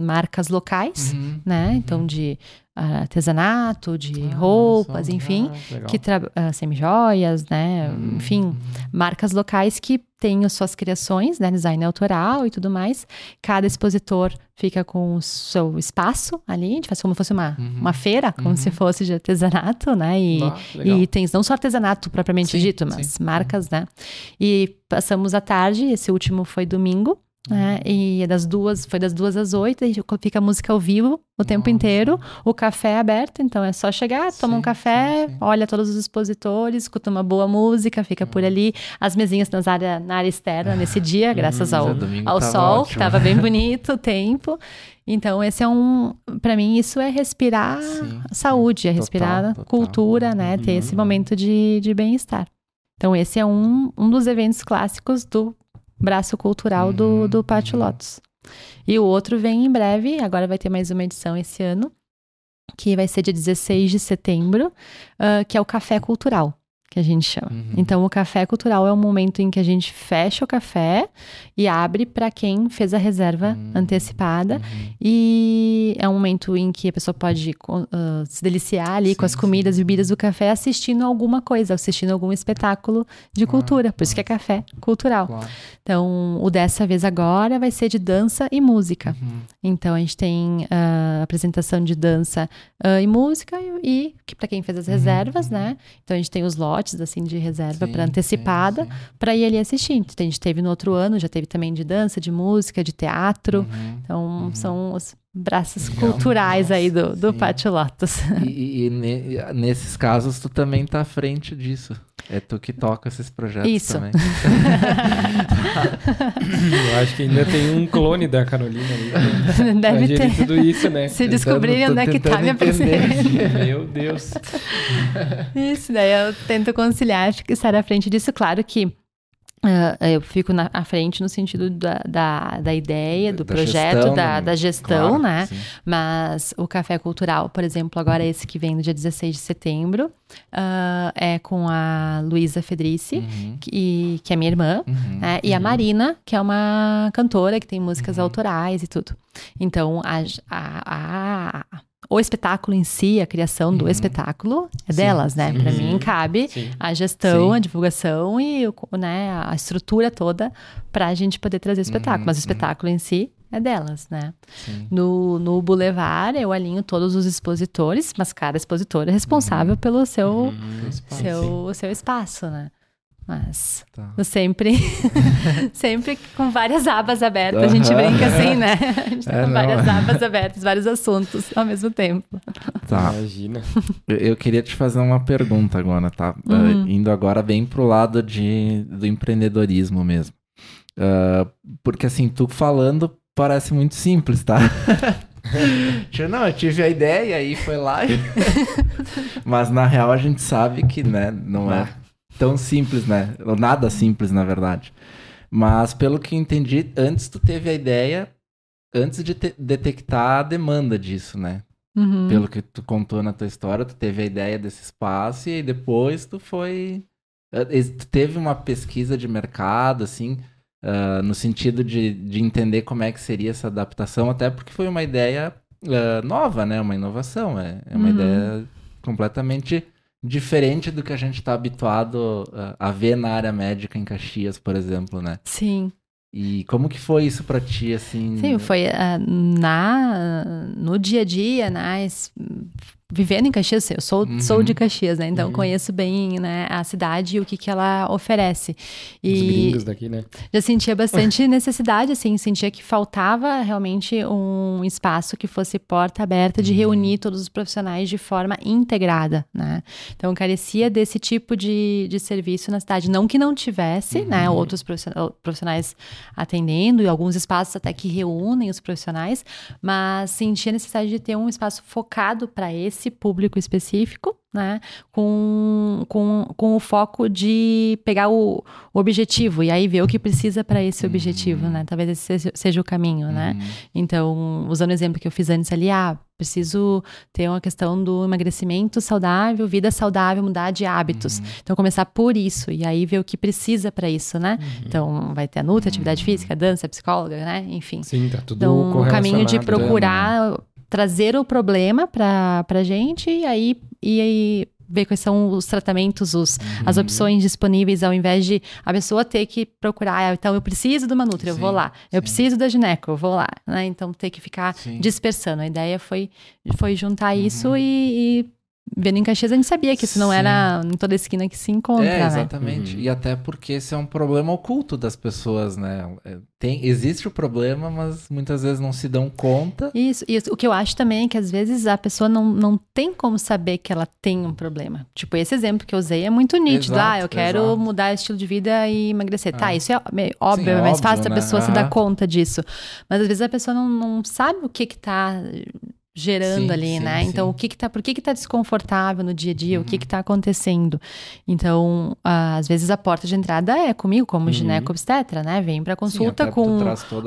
marcas locais, Uhum. né, então de ah, artesanato, de Ah, roupas, enfim, Ah, que tra- ah, semijoias, né, Uhum. enfim, marcas locais que têm as suas criações, né, design autoral e tudo mais. Cada expositor fica com o seu espaço ali, a gente faz como se fosse uma, Uhum. uma feira, como Uhum. se fosse de artesanato, né, e, Ah, e itens, não só artesanato propriamente Sim, dito, mas sim. marcas, né? E passamos a tarde, esse último foi domingo, né? E é das duas, foi das duas às oito, e fica a música ao vivo o tempo Nossa. inteiro, o café é aberto, então é só chegar, toma um Sim, café, sim, sim. olha todos os expositores, escuta uma boa música, fica Uhum. por ali, as mesinhas nas área, na área externa nesse dia, graças Mas ao, ao tava sol, ótimo. tava bem bonito o tempo. Então, esse é um, Pra mim, isso é respirar saúde, é Total, respirar total. cultura, né? Ter esse Uhum. momento de, de bem-estar. Então, esse é um, um dos eventos clássicos do braço cultural do, Uhum, do Pátio. Lotus. E o outro vem em breve, agora vai ter mais uma edição esse ano, que vai ser dia 16 de setembro, ah, que é o Café Cultural, que a gente chama. Uhum. Então, o Café Cultural é um momento em que a gente fecha o café e abre para quem fez a reserva Hum. antecipada. Uhum. E é um momento em que a pessoa pode ah, se deliciar ali com Sim, as comidas e bebidas do café assistindo alguma coisa, assistindo algum espetáculo de cultura. Por isso que é café cultural. Então, o dessa vez agora vai ser de dança e música. Uhum. Então, a gente tem a apresentação de dança ah, e música e, e que para quem fez as reservas, né? Então, a gente tem os lotes assim de reserva para antecipada para ir ali assistir. Então, a gente teve no outro ano, já teve também de dança, de música, de teatro. Uhum. Então, Uhum. são os braços Legal. culturais aí do, do. Pátio Lotus. E, e- e ne- nesses casos, tu também tá à frente disso. É tu que toca esses projetos Isso. também. Eu acho que ainda tem um clone da Carolina ali. né? Deve ter. tudo isso, né? Se descobrirem onde é que tá, entender. apresenta. Meu Deus. Isso, daí eu tento conciliar, fico estar à frente disso. Claro que eu fico na, à frente no sentido da, da, da ideia, do Da projeto, gestão, da, da gestão, Claro, né? sim. Mas o Café Cultural, por exemplo, agora esse que vem no dia 16 de setembro, ah, é com a Luísa Fedrici, Uhum, que, que é minha irmã. uhum, né? E a uhum. Marina, que é uma cantora que tem músicas Uhum. autorais e tudo. Então, a, a- a- o espetáculo em si, a criação do Uhum. espetáculo é Sim, delas, né? Para sim. mim, cabe Sim. a gestão, Sim. a divulgação e né, a estrutura toda para a gente poder trazer o espetáculo. Uhum, Mas o uhum. espetáculo em si é delas, né? No, no Boulevard, eu alinho todos os expositores, mas cada expositor é responsável pelo seu, Uhum. seu, seu espaço, né? Mas Tá. eu sempre, sempre com várias abas abertas. A gente brinca assim, né? A gente tá É, com não. várias abas abertas, vários assuntos ao mesmo tempo. Tá. Imagina. Eu, eu queria te fazer uma pergunta agora, tá? Uhum. Ah, indo agora bem pro lado de, do empreendedorismo mesmo. Ah, porque assim, tu falando parece muito simples, tá? Não, eu tive a ideia e aí foi lá. e- Mas na real a gente sabe que, né, não é tão simples, né? Ou Nada simples, na verdade. Mas pelo que eu entendi, antes tu teve a ideia, antes de te- detectar a demanda disso, né? Uhum. Pelo que tu contou na tua história, tu teve a ideia desse espaço e depois tu foi. eh, Tu teve uma pesquisa de mercado, assim, ah, no sentido de, de entender como é que seria essa adaptação, até porque foi uma ideia ah, nova, né? Uma inovação. É, é uma Uhum. ideia completamente diferente do que a gente está habituado ah, a ver na área médica em Caxias, por exemplo, né? Sim. E como que foi isso pra ti, assim? Sim, foi ah, na, no dia a dia, né? Vivendo em Caxias, eu sou, Uhum. sou de Caxias, né? Então Uhum. conheço bem né, a cidade e o que, que ela oferece. Os E gringos daqui, né? já sentia bastante necessidade, assim, sentia que faltava realmente um espaço que fosse porta aberta de Uhum. reunir todos os profissionais de forma integrada, né? Então, carecia desse tipo de, de serviço na cidade. Não que não tivesse, né? Uhum. Outros profissionais- atendendo e alguns espaços até que reúnem os profissionais, mas sentia necessidade de ter um espaço focado para esse público específico, né? Com, com, com o foco de pegar o, o objetivo e aí ver o que precisa para esse objetivo, Uhum. né? Talvez esse seja, seja o caminho, né? Uhum. Então, usando o exemplo que eu fiz antes ali, ah, preciso ter uma questão do emagrecimento saudável, vida saudável, mudar de hábitos. Uhum. Então, começar por isso e aí ver o que precisa para isso, né? Então, vai ter a nutra, atividade Uhum. física, dança, psicóloga, né? Enfim. Sim, tá tudo Então, o caminho de correlacionado, né? Trazer o problema para a gente e aí, e aí ver quais são os tratamentos, os, as Uhum. opções disponíveis, ao invés de a pessoa ter que procurar, ah, então eu preciso de uma Nutri, eu vou lá. Eu sim. preciso da gineco, eu vou lá. Né? Então ter que ficar Sim. dispersando. A ideia foi, foi juntar Uhum. isso e, e vendo em Caxias, a gente sabia que isso não Sim. era em toda esquina que se encontra, É, né? exatamente. Uhum. E até porque esse é um problema oculto das pessoas, né? É, Tem, existe o problema, mas muitas vezes não se dão conta. Isso, isso. O que eu acho também é que às vezes a pessoa não, não tem como saber que ela tem um problema. Tipo, esse exemplo que eu usei é muito nítido. Exato, ah, eu quero exato. mudar o estilo de vida e emagrecer. Tá, Ah. isso é meio óbvio, Sim, é mais óbvio, fácil né? a pessoa se dar conta disso. Mas às vezes a pessoa não, não sabe o que que tá gerando Sim, ali, sim, né? Então, sim. o que que tá, por que que tá desconfortável no dia a dia? O que Uhum. que tá acontecendo? Então, ah, às vezes a porta de entrada é comigo, como Uhum. gineco-obstetra, né? Vem pra Sim, consulta com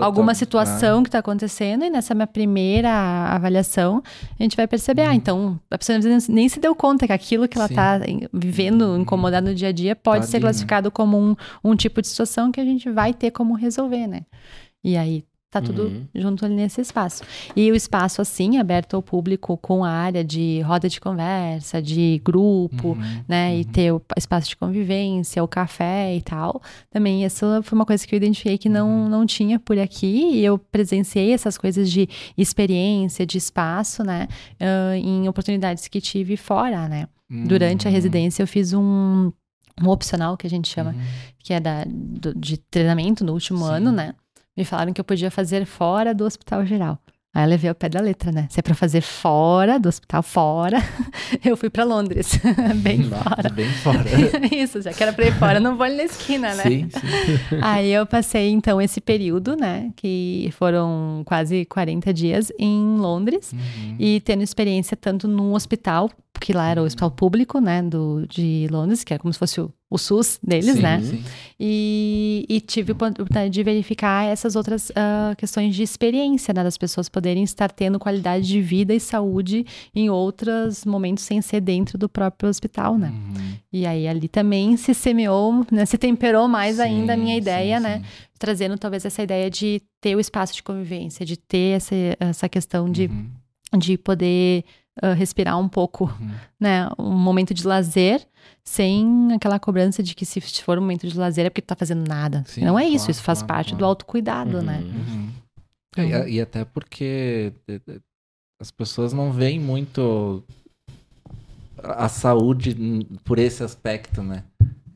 alguma tua- situação que está acontecendo e nessa minha primeira avaliação a gente vai perceber, ah, então a pessoa nem se deu conta que aquilo que ela Uhum. Uhum. está vivendo, incomodada no dia a dia, pode Tá ser ali, né? classificado como um, um tipo de situação que a gente vai ter como resolver, né? E aí tá tudo Uhum. junto ali nesse espaço. E o espaço assim, aberto ao público com a área de roda de conversa, de grupo, Uhum, né? E uhum. ter o espaço de convivência, o café e tal. Também essa foi uma coisa que eu identifiquei que não, Uhum. não tinha por aqui. E eu presenciei essas coisas de experiência, de espaço, né? ah, em oportunidades que tive fora, né? Durante a Uhum. residência eu fiz um, um opcional que a gente chama, Uhum. que é da, do- de treinamento no último Sim. ano, né? Me falaram que eu podia fazer fora do hospital geral. Aí eu levei ao pé da letra, né? Se é pra fazer fora do hospital, fora, eu fui pra Londres, bem fora. Bem fora. Isso, já que era pra ir fora, não vou ali na esquina, né? Sim, sim. Aí eu passei, então, esse período, né? Que foram quase 40 dias em Londres. Uhum. E tendo experiência tanto num hospital, que lá era o hospital público, né? Do, de Londres, que é como se fosse o, o SUS deles, Sim, né? sim. E, e tive a oportunidade de verificar essas outras ah, questões de experiência, né? Das pessoas poderem estar tendo qualidade de vida e saúde em outros momentos sem ser dentro do próprio hospital, né? Uhum. E aí ali também se semeou, né? Se temperou mais Sim, ainda a minha ideia, né? Trazendo talvez essa ideia de ter o espaço de convivência, de ter essa, essa questão de, Uhum. de poder ah, respirar um pouco, Uhum. né? Um momento de lazer, sem aquela cobrança de que se for um momento de lazer é porque tu tá fazendo nada. Sim, Não é isso, claro, isso faz claro, parte do claro. autocuidado, né? Uhum. Uhum. É, E, e até porque as pessoas não veem muito a saúde por esse aspecto, né?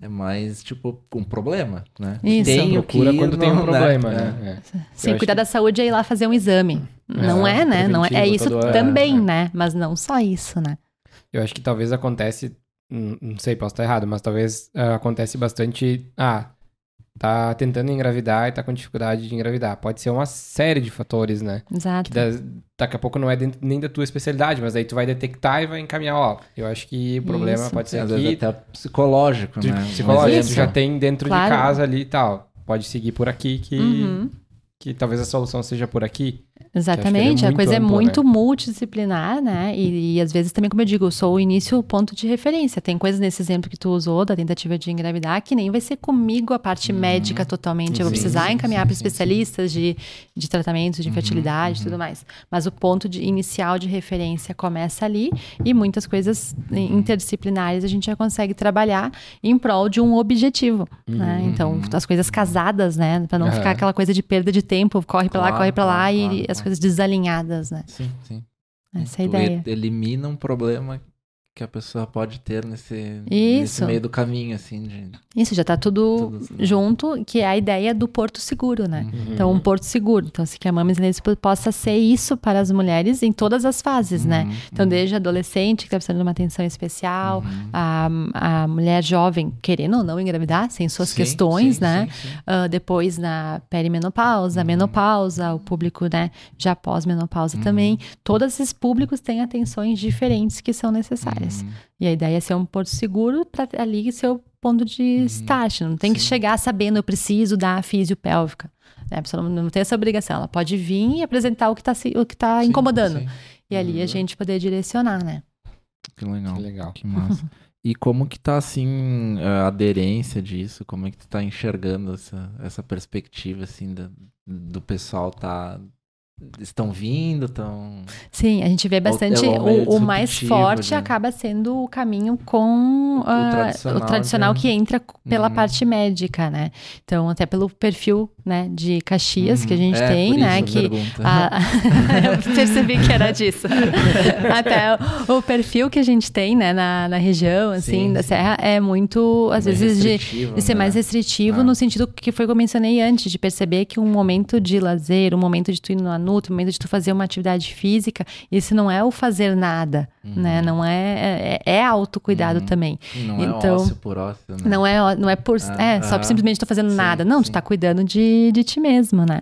É mais, tipo, um problema, né? Isso. Que Procura quando tem um no- problema, É. né? É. Sem acho cuidar que- da saúde é ir lá fazer um exame. Não É, é, né? Não é, é isso todo- é, também, é. né? Mas não só isso, né? Eu acho que talvez acontece, não sei, posso estar errado, mas talvez ah, acontece bastante. Ah, tá tentando engravidar e tá com dificuldade de engravidar. Pode ser uma série de fatores, né? Exato. Que da- daqui a pouco não é dentro- nem da tua especialidade, mas aí tu vai detectar e vai encaminhar, ó. Eu acho que o problema Isso. pode ser às aqui. vezes até psicológico, tu- né? Psicológico, tu já tem dentro Claro. de casa ali e tal. Pode seguir por aqui que, Uhum. que talvez a solução seja por aqui. Exatamente, é a coisa muito é amplo, muito multidisciplinar, né? E, e às vezes também, como eu digo, eu sou o início, o ponto de referência. Tem coisas nesse exemplo que tu usou da tentativa de engravidar que nem vai ser comigo a parte médica totalmente. Eu vou Sim, precisar sim, encaminhar sim, para sim, especialistas de, de tratamentos de infertilidade e tudo mais. Mas o ponto de, inicial de referência começa ali e muitas coisas interdisciplinares a gente já consegue trabalhar em prol de um objetivo, né? Então, as coisas casadas, né? Para não ficar aquela coisa de perda de tempo, corre para lá, Claro, corre para lá claro, e claro, as claro. coisas desalinhadas, né? Sim, sim. Essa é a Tu ideia. elimina um problema que a pessoa pode ter nesse, nesse meio do caminho, assim, de... Isso, já tá tudo, Tudo- junto, que é a ideia do porto seguro, né? Uhum. Então, um porto seguro. Então, se que a Mamas possa ser isso para as mulheres em todas as fases, né? Uhum, Então, uhum, desde adolescente que está precisando de uma atenção especial, uhum. a, a mulher jovem querendo ou não engravidar, sem suas Sim, questões, sim, né? sim. Ah, depois na perimenopausa, Uhum. menopausa, o público, né, já pós-menopausa Uhum. também. Todos esses públicos têm atenções diferentes que são necessárias. Uhum. E a ideia é ser um porto seguro para ali ser o ponto de start. Não tem que Sim. chegar sabendo eu preciso da fisiopélvica. Né? A pessoa não, tem essa obrigação. Ela pode vir e apresentar o que está o que tá Sim, incomodando. sim. E ali a Uhum. gente poder direcionar, né? Que legal. Que legal. Que massa. E como que tá, assim, a aderência disso? Como é que tu tá enxergando essa, essa perspectiva, assim, da- do pessoal tá... Estão vindo, estão... Sim, a gente vê bastante. é o o, o mais forte né? acaba sendo o caminho com ah, tradicional o tradicional de- que entra pela Uhum. parte médica, né? Então, até pelo perfil né, de Caxias que a gente É, tem, né, a que a- eu percebi que era disso. Até o, o perfil que a gente tem, né, na, na região, assim, Sim, da sim. Serra é muito, às vezes, de, de ser né? mais restritivo Ah. no sentido que foi o que eu mencionei antes, de perceber que um momento de lazer, um momento de tu ir no Nanuto, um momento de tu fazer uma atividade física, isso não é o fazer nada, né, não é, é, é autocuidado Uhum. também. Não então- é ócio por ócio, né? Não é, não é por. Ah, é, só ah, simplesmente tô fazendo sim, nada. Não, tu tá cuidando de, de ti mesmo, né?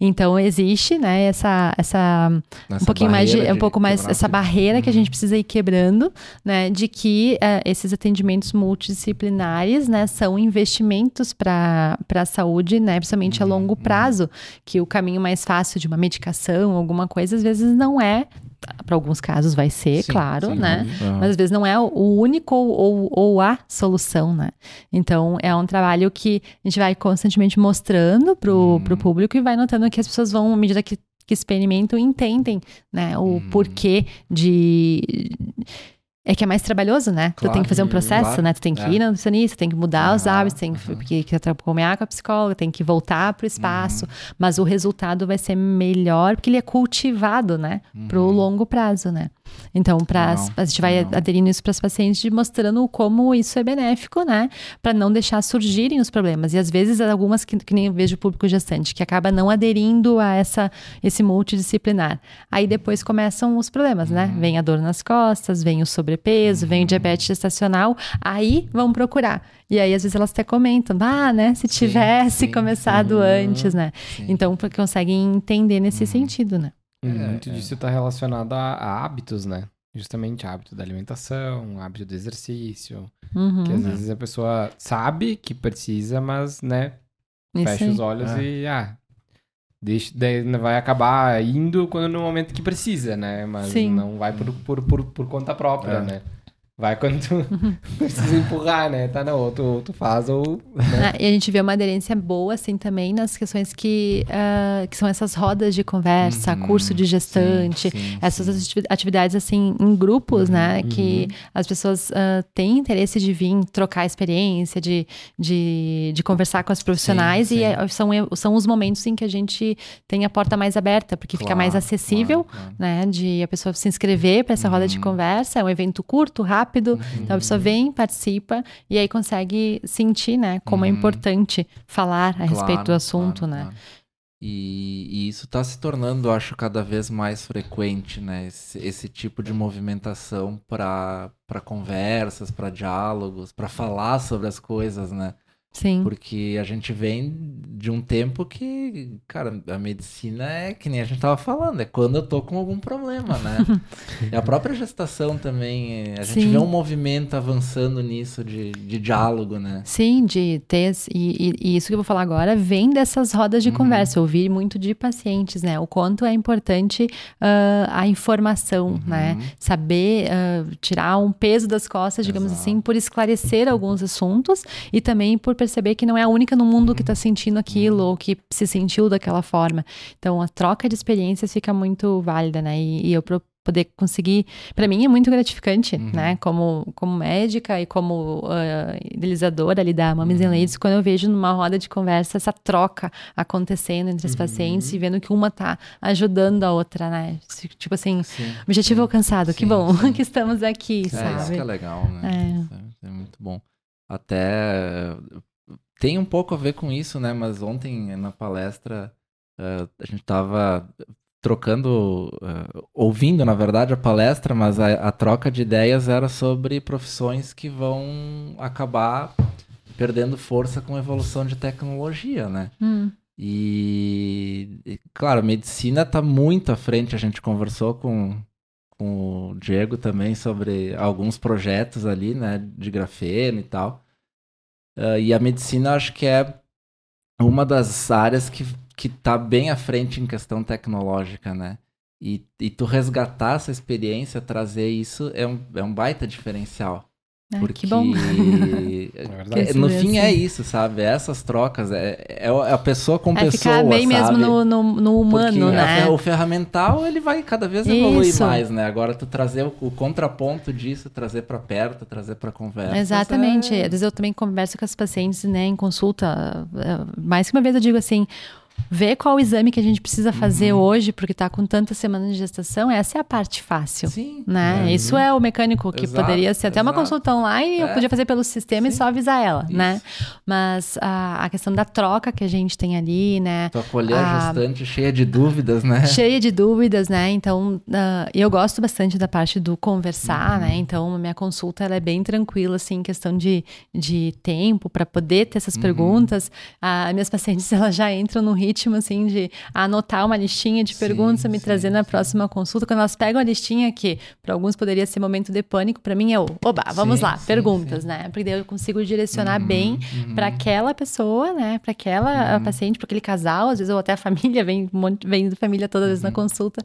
Então existe, né, essa. essa Nessa um pouquinho mais de. barreira Um pouco mais. Essa barreira que a Uhum. gente precisa ir quebrando, né? De que eh, esses atendimentos multidisciplinares, né, são investimentos para a saúde, né? Principalmente a Uhum, longo uhum. prazo. Que o caminho mais fácil de uma medicação, alguma coisa, às vezes não é. Para alguns casos vai ser, Sim, claro, sim, né? Aham. Mas às vezes não é o único ou, ou, ou a solução, né? Então é um trabalho que a gente vai constantemente mostrando pro, Uhum. pro público e vai notando que as pessoas vão, à medida que, que experimentam, entendem, né? O Uhum. porquê de. É que é mais trabalhoso, né? tu tem Claro, que fazer um processo, claro. né? Tu tem que É. ir na nutricionista, tem que mudar os hábitos, tem que, aham. que, que comer com a psicóloga, tem que voltar pro espaço. Uhum. Mas o resultado vai ser melhor porque ele é cultivado, né? Pro Uhum. longo prazo, né? Então, pra, Legal, a gente vai legal. aderindo isso para os pacientes, mostrando como isso é benéfico, né? Para não deixar surgirem os problemas. E às vezes, algumas que, que nem vejo o público gestante, que acaba não aderindo a essa, esse multidisciplinar. Aí depois começam os problemas, né? Uhum. Vem a dor nas costas, vem o sobrepeso, vem o diabetes gestacional. Aí vão procurar. E aí, às vezes, elas até comentam, ah, né? Se Sim, tivesse sim, começado sim. antes, né? Sim. Então, conseguem entender nesse sentido, né? E É, muito é. disso está relacionado a, a hábitos, né? Justamente hábito da alimentação, hábito do exercício. Uhum. Que às vezes a pessoa sabe que precisa, mas, né, Isso fecha aí. os olhos É. e, ah, deixa, daí vai acabar indo quando no momento que precisa, né? Mas Sim. não vai por, por, por, por conta própria, É. né? Vai quando tu precisa empurrar, né? Tá, não, ou tu, tu faz ou... Né? Ah, e a gente vê uma aderência boa, assim, também nas questões que, ah, que são essas rodas de conversa, Uhum. curso de gestante, Sim, sim, essas sim. ativi- atividades, assim, em grupos, né? Que Uhum. as pessoas ah, têm interesse de vir trocar experiência, de, de, de conversar com as profissionais. E é- são, são os momentos em que a gente tem a porta mais aberta, porque fica mais Claro, acessível, claro, claro. né? De a pessoa se inscrever para essa roda de Uhum. conversa. É um evento curto, rápido. Então a pessoa vem, participa e aí consegue sentir, né, como é Uhum. importante falar a respeito do Claro, assunto, claro, né? claro. E, e isso está se tornando, acho, cada vez mais frequente, né? Esse, esse tipo de movimentação para conversas, para diálogos, para falar sobre as coisas, né? Sim. Porque a gente vem de um tempo que, cara, a medicina é que nem a gente tava falando, é quando eu tô com algum problema, né? e a própria gestação também, a gente Sim. vê um movimento avançando nisso de, de diálogo, né? Sim, de ter. E, e- e isso que eu vou falar agora vem dessas rodas de Uhum. conversa. Eu ouvi muito de pacientes, né? O quanto é importante ah, a informação, né? Uhum. Saber ah, tirar um peso das costas, digamos Exato. assim, por esclarecer alguns assuntos e também por perceber que não é a única no mundo que está sentindo aquilo ou que se sentiu daquela forma. Então, a troca de experiências fica muito válida, né? E, e eu poder conseguir, para mim é muito gratificante, Uhum. né? Como, como médica e como ah, idealizadora ali da Mames Uhum. and Ladies, quando eu vejo numa roda de conversa essa troca acontecendo entre as Uhum. pacientes e vendo que uma tá ajudando a outra, né? Tipo assim, Sim. objetivo alcançado, que Sim, bom sim. que estamos aqui, É isso sabe? que é legal, né? É. é muito bom. Até tem um pouco a ver com isso, né? Mas ontem na palestra eh, a gente tava trocando, eh, ouvindo na verdade a palestra, mas a, a troca de ideias era sobre profissões que vão acabar perdendo força com a evolução de tecnologia, né? Hum, E, e, claro, a medicina está muito à frente. A gente conversou com, com o Diego também sobre alguns projetos ali, né, de grafeno e tal. Ah, e a medicina acho que é uma das áreas que, que tá bem à frente em questão tecnológica, né? E, e tu resgatar essa experiência, trazer isso, é um, é um baita diferencial. Ah, Porque que bom. É é, no fim é isso, sabe? Essas trocas, é, é a pessoa com É pessoa, ficar bem sabe? mesmo no, no, no humano, Porque a né? fer- o ferramental, ele vai cada vez evoluir Isso. mais, né? Agora tu trazer o, o contraponto disso, trazer pra perto, trazer pra conversa. Exatamente. É... Às vezes eu também converso com as pacientes, né, em consulta. eh, Mais que uma vez eu digo assim. Vê qual o exame que a gente precisa fazer Uhum. hoje, porque tá com tantas semanas de gestação, essa é a parte fácil. Sim. Né? é. Isso é o mecânico que Exato, poderia ser até uma exato. consulta online, eu É. podia fazer pelo sistema e Sim. só avisar ela, Isso. né? Mas a, a questão da troca que a gente tem ali, né? Tu acolher a gestante cheia de dúvidas, né? cheia de dúvidas, né? Então, ah, eu gosto bastante da parte do conversar, né? Então, a minha consulta ela é bem tranquila, assim, em questão de, de tempo para poder ter essas perguntas. As minhas pacientes elas já entram no ritmo, assim, de anotar uma listinha de Sim, perguntas a me sim, trazer na sim. próxima consulta. Quando elas pegam a listinha, que para alguns poderia ser momento de pânico, para mim é o, oba, vamos Sim, lá, sim, perguntas, né? Porque daí eu consigo direcionar Uhum, bem uhum. para aquela pessoa, né? Para aquela ah, paciente, para aquele casal, às vezes ou até a família, vem, um monte, vem da família toda vez Uhum. na consulta,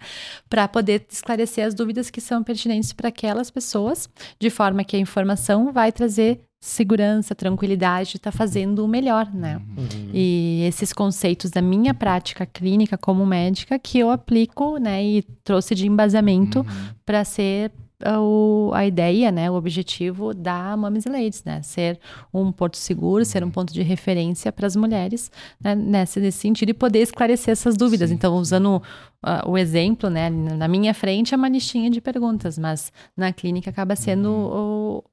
para poder esclarecer as dúvidas que são pertinentes para aquelas pessoas, de forma que a informação vai trazer segurança, tranquilidade, de estar fazendo o melhor, né? Uhum. E esses conceitos da minha prática clínica como médica que eu aplico, né, e trouxe de embasamento Uhum. para ser ah, o- a ideia, né, o objetivo da Mames and Ladies, né, ser um porto seguro, ser um ponto de referência para as mulheres, né, nesse, nesse sentido e poder esclarecer essas dúvidas. Sim. Então, usando ah, o exemplo, né, na minha frente é uma listinha de perguntas, mas na clínica acaba sendo o,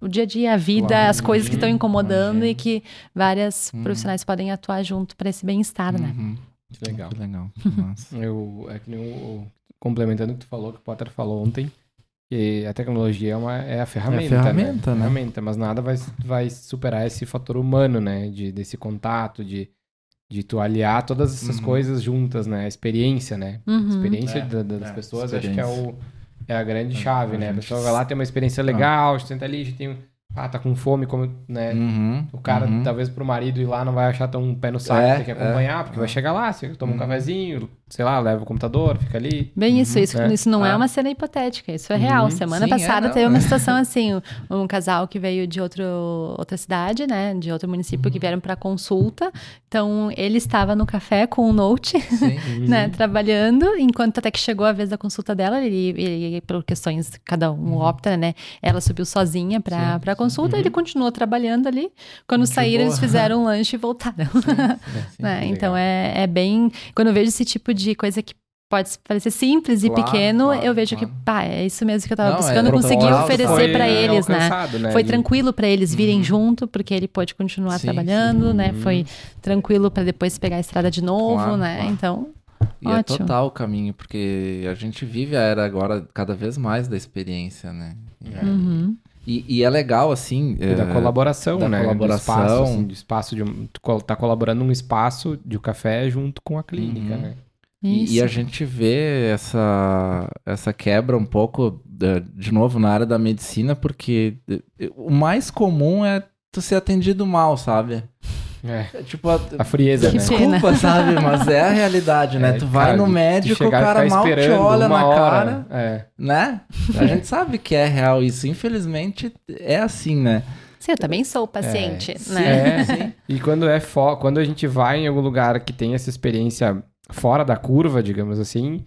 o dia a dia, a vida, Claro, as coisas que estão imagino, incomodando e imagino. que várias Uhum. profissionais podem atuar junto para esse bem-estar, né? Uhum. Que legal. Que legal. Nossa. Eu, é que nem o, o- complementando o que tu falou, que o Potter falou ontem, que a tecnologia é, uma, é a ferramenta, É a ferramenta, né? Ferramenta, mas nada vai, vai superar esse fator humano, né? De, desse contato, de, de tu aliar todas essas Uhum. coisas juntas, né? A experiência, né? A Uhum. experiência É, da- da- das é, pessoas, acho que é, experiência. o, é a grande É, chave, né? A pessoa vai lá, tem uma experiência legal, a gente senta ali, tem... um- Ah, tá com fome, como, né? Uhum, O cara, uhum. talvez pro marido ir lá, não vai achar tão um pé no saco, É, tem que é, acompanhar, porque é. vai chegar lá, você toma um Uhum. cafezinho, sei lá, leva o computador, fica ali. Bem isso, isso, É. isso não é Ah. uma cena hipotética, isso é real. Uhum. Semana Sim, é, passada não, teve é. uma situação assim, um, casal que veio de outro, outra cidade, né, de outro município Uhum. que vieram para consulta. Então, ele estava no café com um note, Sim. né, trabalhando, enquanto até que chegou a vez da consulta dela, ele, ele por questões, cada um opta, né, ela subiu sozinha para Uhum. Para consulta, ele continuou trabalhando ali. Quando saíram, eles fizeram um lanche e voltaram. Sim, né? legal. Então é, é bem. Quando eu vejo esse tipo de coisa que pode parecer simples e Claro, pequeno, claro, eu vejo claro. que, pá, é isso mesmo que eu tava Não, é buscando, conseguir protocolo oferecer para é, eles, né? né? Foi tranquilo para eles virem Uhum. junto, porque ele pôde continuar Sim, trabalhando, sim. né? Uhum. Foi tranquilo para depois pegar a estrada de novo, Claro, né? claro. Então, E é Ótimo. total o caminho, porque a gente vive a era agora cada vez mais da experiência, né? E, uhum. e, e é legal, assim... E da é, colaboração, da né? colaboração. Do espaço, assim, do espaço de um, tá colaborando num espaço de um café junto com a clínica, Uhum. né? E, Isso. e a gente vê essa, essa quebra um pouco, de novo, na área da medicina, porque eh, o mais comum é tu ser atendido mal, sabe? É. É Tipo, a- A frieza, Que né? pena. desculpa, sabe? Mas é a realidade, né? É, tu vai cara, no médico, o chegar cara mal te olha na hora, cara, É. né? A gente sabe que é real isso. Infelizmente, é assim, né? Sim, eu também sou paciente, sim. né? É, e quando é fo quando a gente vai em algum lugar que tem essa experiência fora da curva, digamos assim,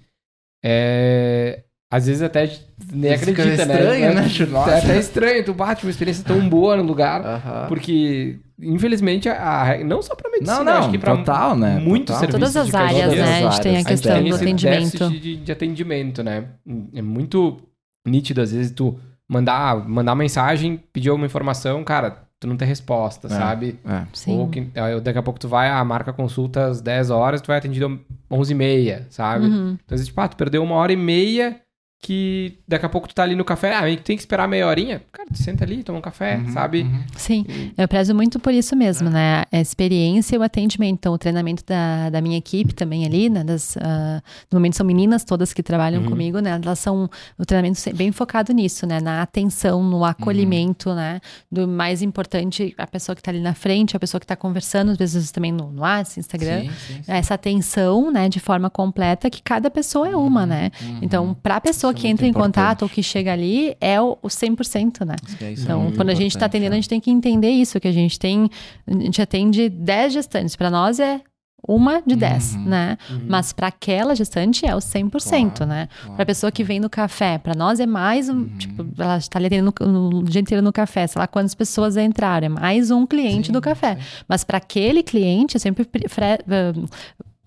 é às vezes até a gente nem acredita, né? estranho, né? É, Nossa. É até estranho, tu bate uma experiência tão boa no lugar, Aham. porque infelizmente a, a- não só para medicina, Não, não, acho que para total, né? muitos Total. serviços Todas as de áreas, né? A gente tem a. A questão tem do esse atendimento. de, de atendimento, né? É muito nítido, às vezes, tu mandar, mandar mensagem, pedir alguma informação, cara, tu não tem resposta, É. sabe? É. Sim. Ou que, aí daqui a pouco tu vai, ah, marca consulta às 10 horas, tu vai atendido 11 e meia, sabe? Uhum. Então, às tipo, ah, tu perdeu uma hora e meia que daqui a pouco tu tá ali no café, ah, tem que esperar meia horinha. Cara, tu senta ali, toma um café, Uhum, sabe? uhum. Sim, eu prezo muito por isso mesmo, né? A experiência e o atendimento. Então, o treinamento da, da minha equipe também ali, né? Das, ah, no momento são meninas todas que trabalham Uhum. comigo, né? Elas são o treinamento bem focado nisso, né? Na atenção, no acolhimento, né? Do mais importante, a pessoa que tá ali na frente, a pessoa que tá conversando, às vezes também no, no WhatsApp, Instagram. Sim, sim, sim. Essa atenção, né? De forma completa, que cada pessoa é uma, né? Uhum. Então, para a pessoa pessoa que entra em contato importante. ou que chega ali é o, o 100%, né? Isso é Então, quando a gente está importante, atendendo, a é. gente tem que entender isso, que a gente tem, a gente atende 10 gestantes. Para nós é uma de 10, Uhum. né? Mas para aquela gestante é o 100%, Claro, né? claro. Para pessoa que vem no café, para nós é mais um, Uhum. tipo, ela está ali atendendo no, no dia inteiro no café, sei lá quantas pessoas entraram, é mais um cliente Sim, do café. sim. Mas para aquele cliente, eu sempre ah,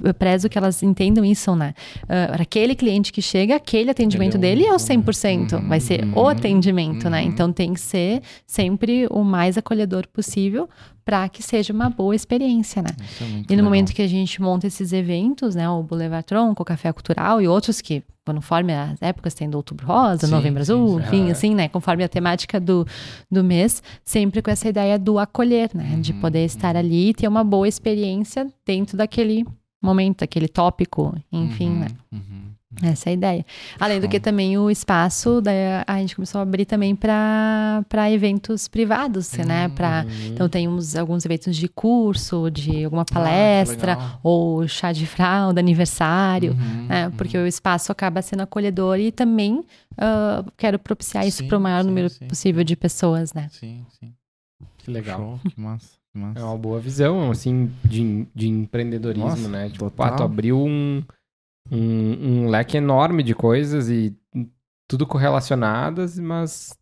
eu prezo que elas entendam isso, né? Para aquele cliente que chega, aquele atendimento é dele é o único, né? 100%, vai ser o Uhum. atendimento, né? Uhum. Então tem que ser sempre o mais acolhedor possível para que seja uma boa experiência, né? É E no legal. momento que a gente monta esses eventos, né, o Boulevard Tronco, o Café Cultural e outros que, conforme as épocas, tem do Outubro Rosa, Sim, Novembro sim, Azul, enfim, Ah, assim, né, conforme a temática do, do mês, sempre com essa ideia do acolher, né, de Uhum, poder estar ali e ter uma boa experiência dentro daquele momento, daquele tópico, enfim, Uhum, né. uhum. Essa é a ideia. Além do que também o espaço, daí a gente começou a abrir também para eventos privados, né? Pra, então tem uns, alguns eventos de curso, de alguma que palestra, legal. ou chá de fralda, aniversário, Uhum, né? Porque o espaço acaba sendo acolhedor e também ah, quero propiciar isso Sim, para o maior sim, número sim, possível de pessoas, né? Sim, sim. Que legal. Show, que massa, massa. É uma boa visão, assim, de, de empreendedorismo, Nossa, né? Tipo, total. pá, tu abriu um, um, um leque enorme de coisas e tudo correlacionadas, mas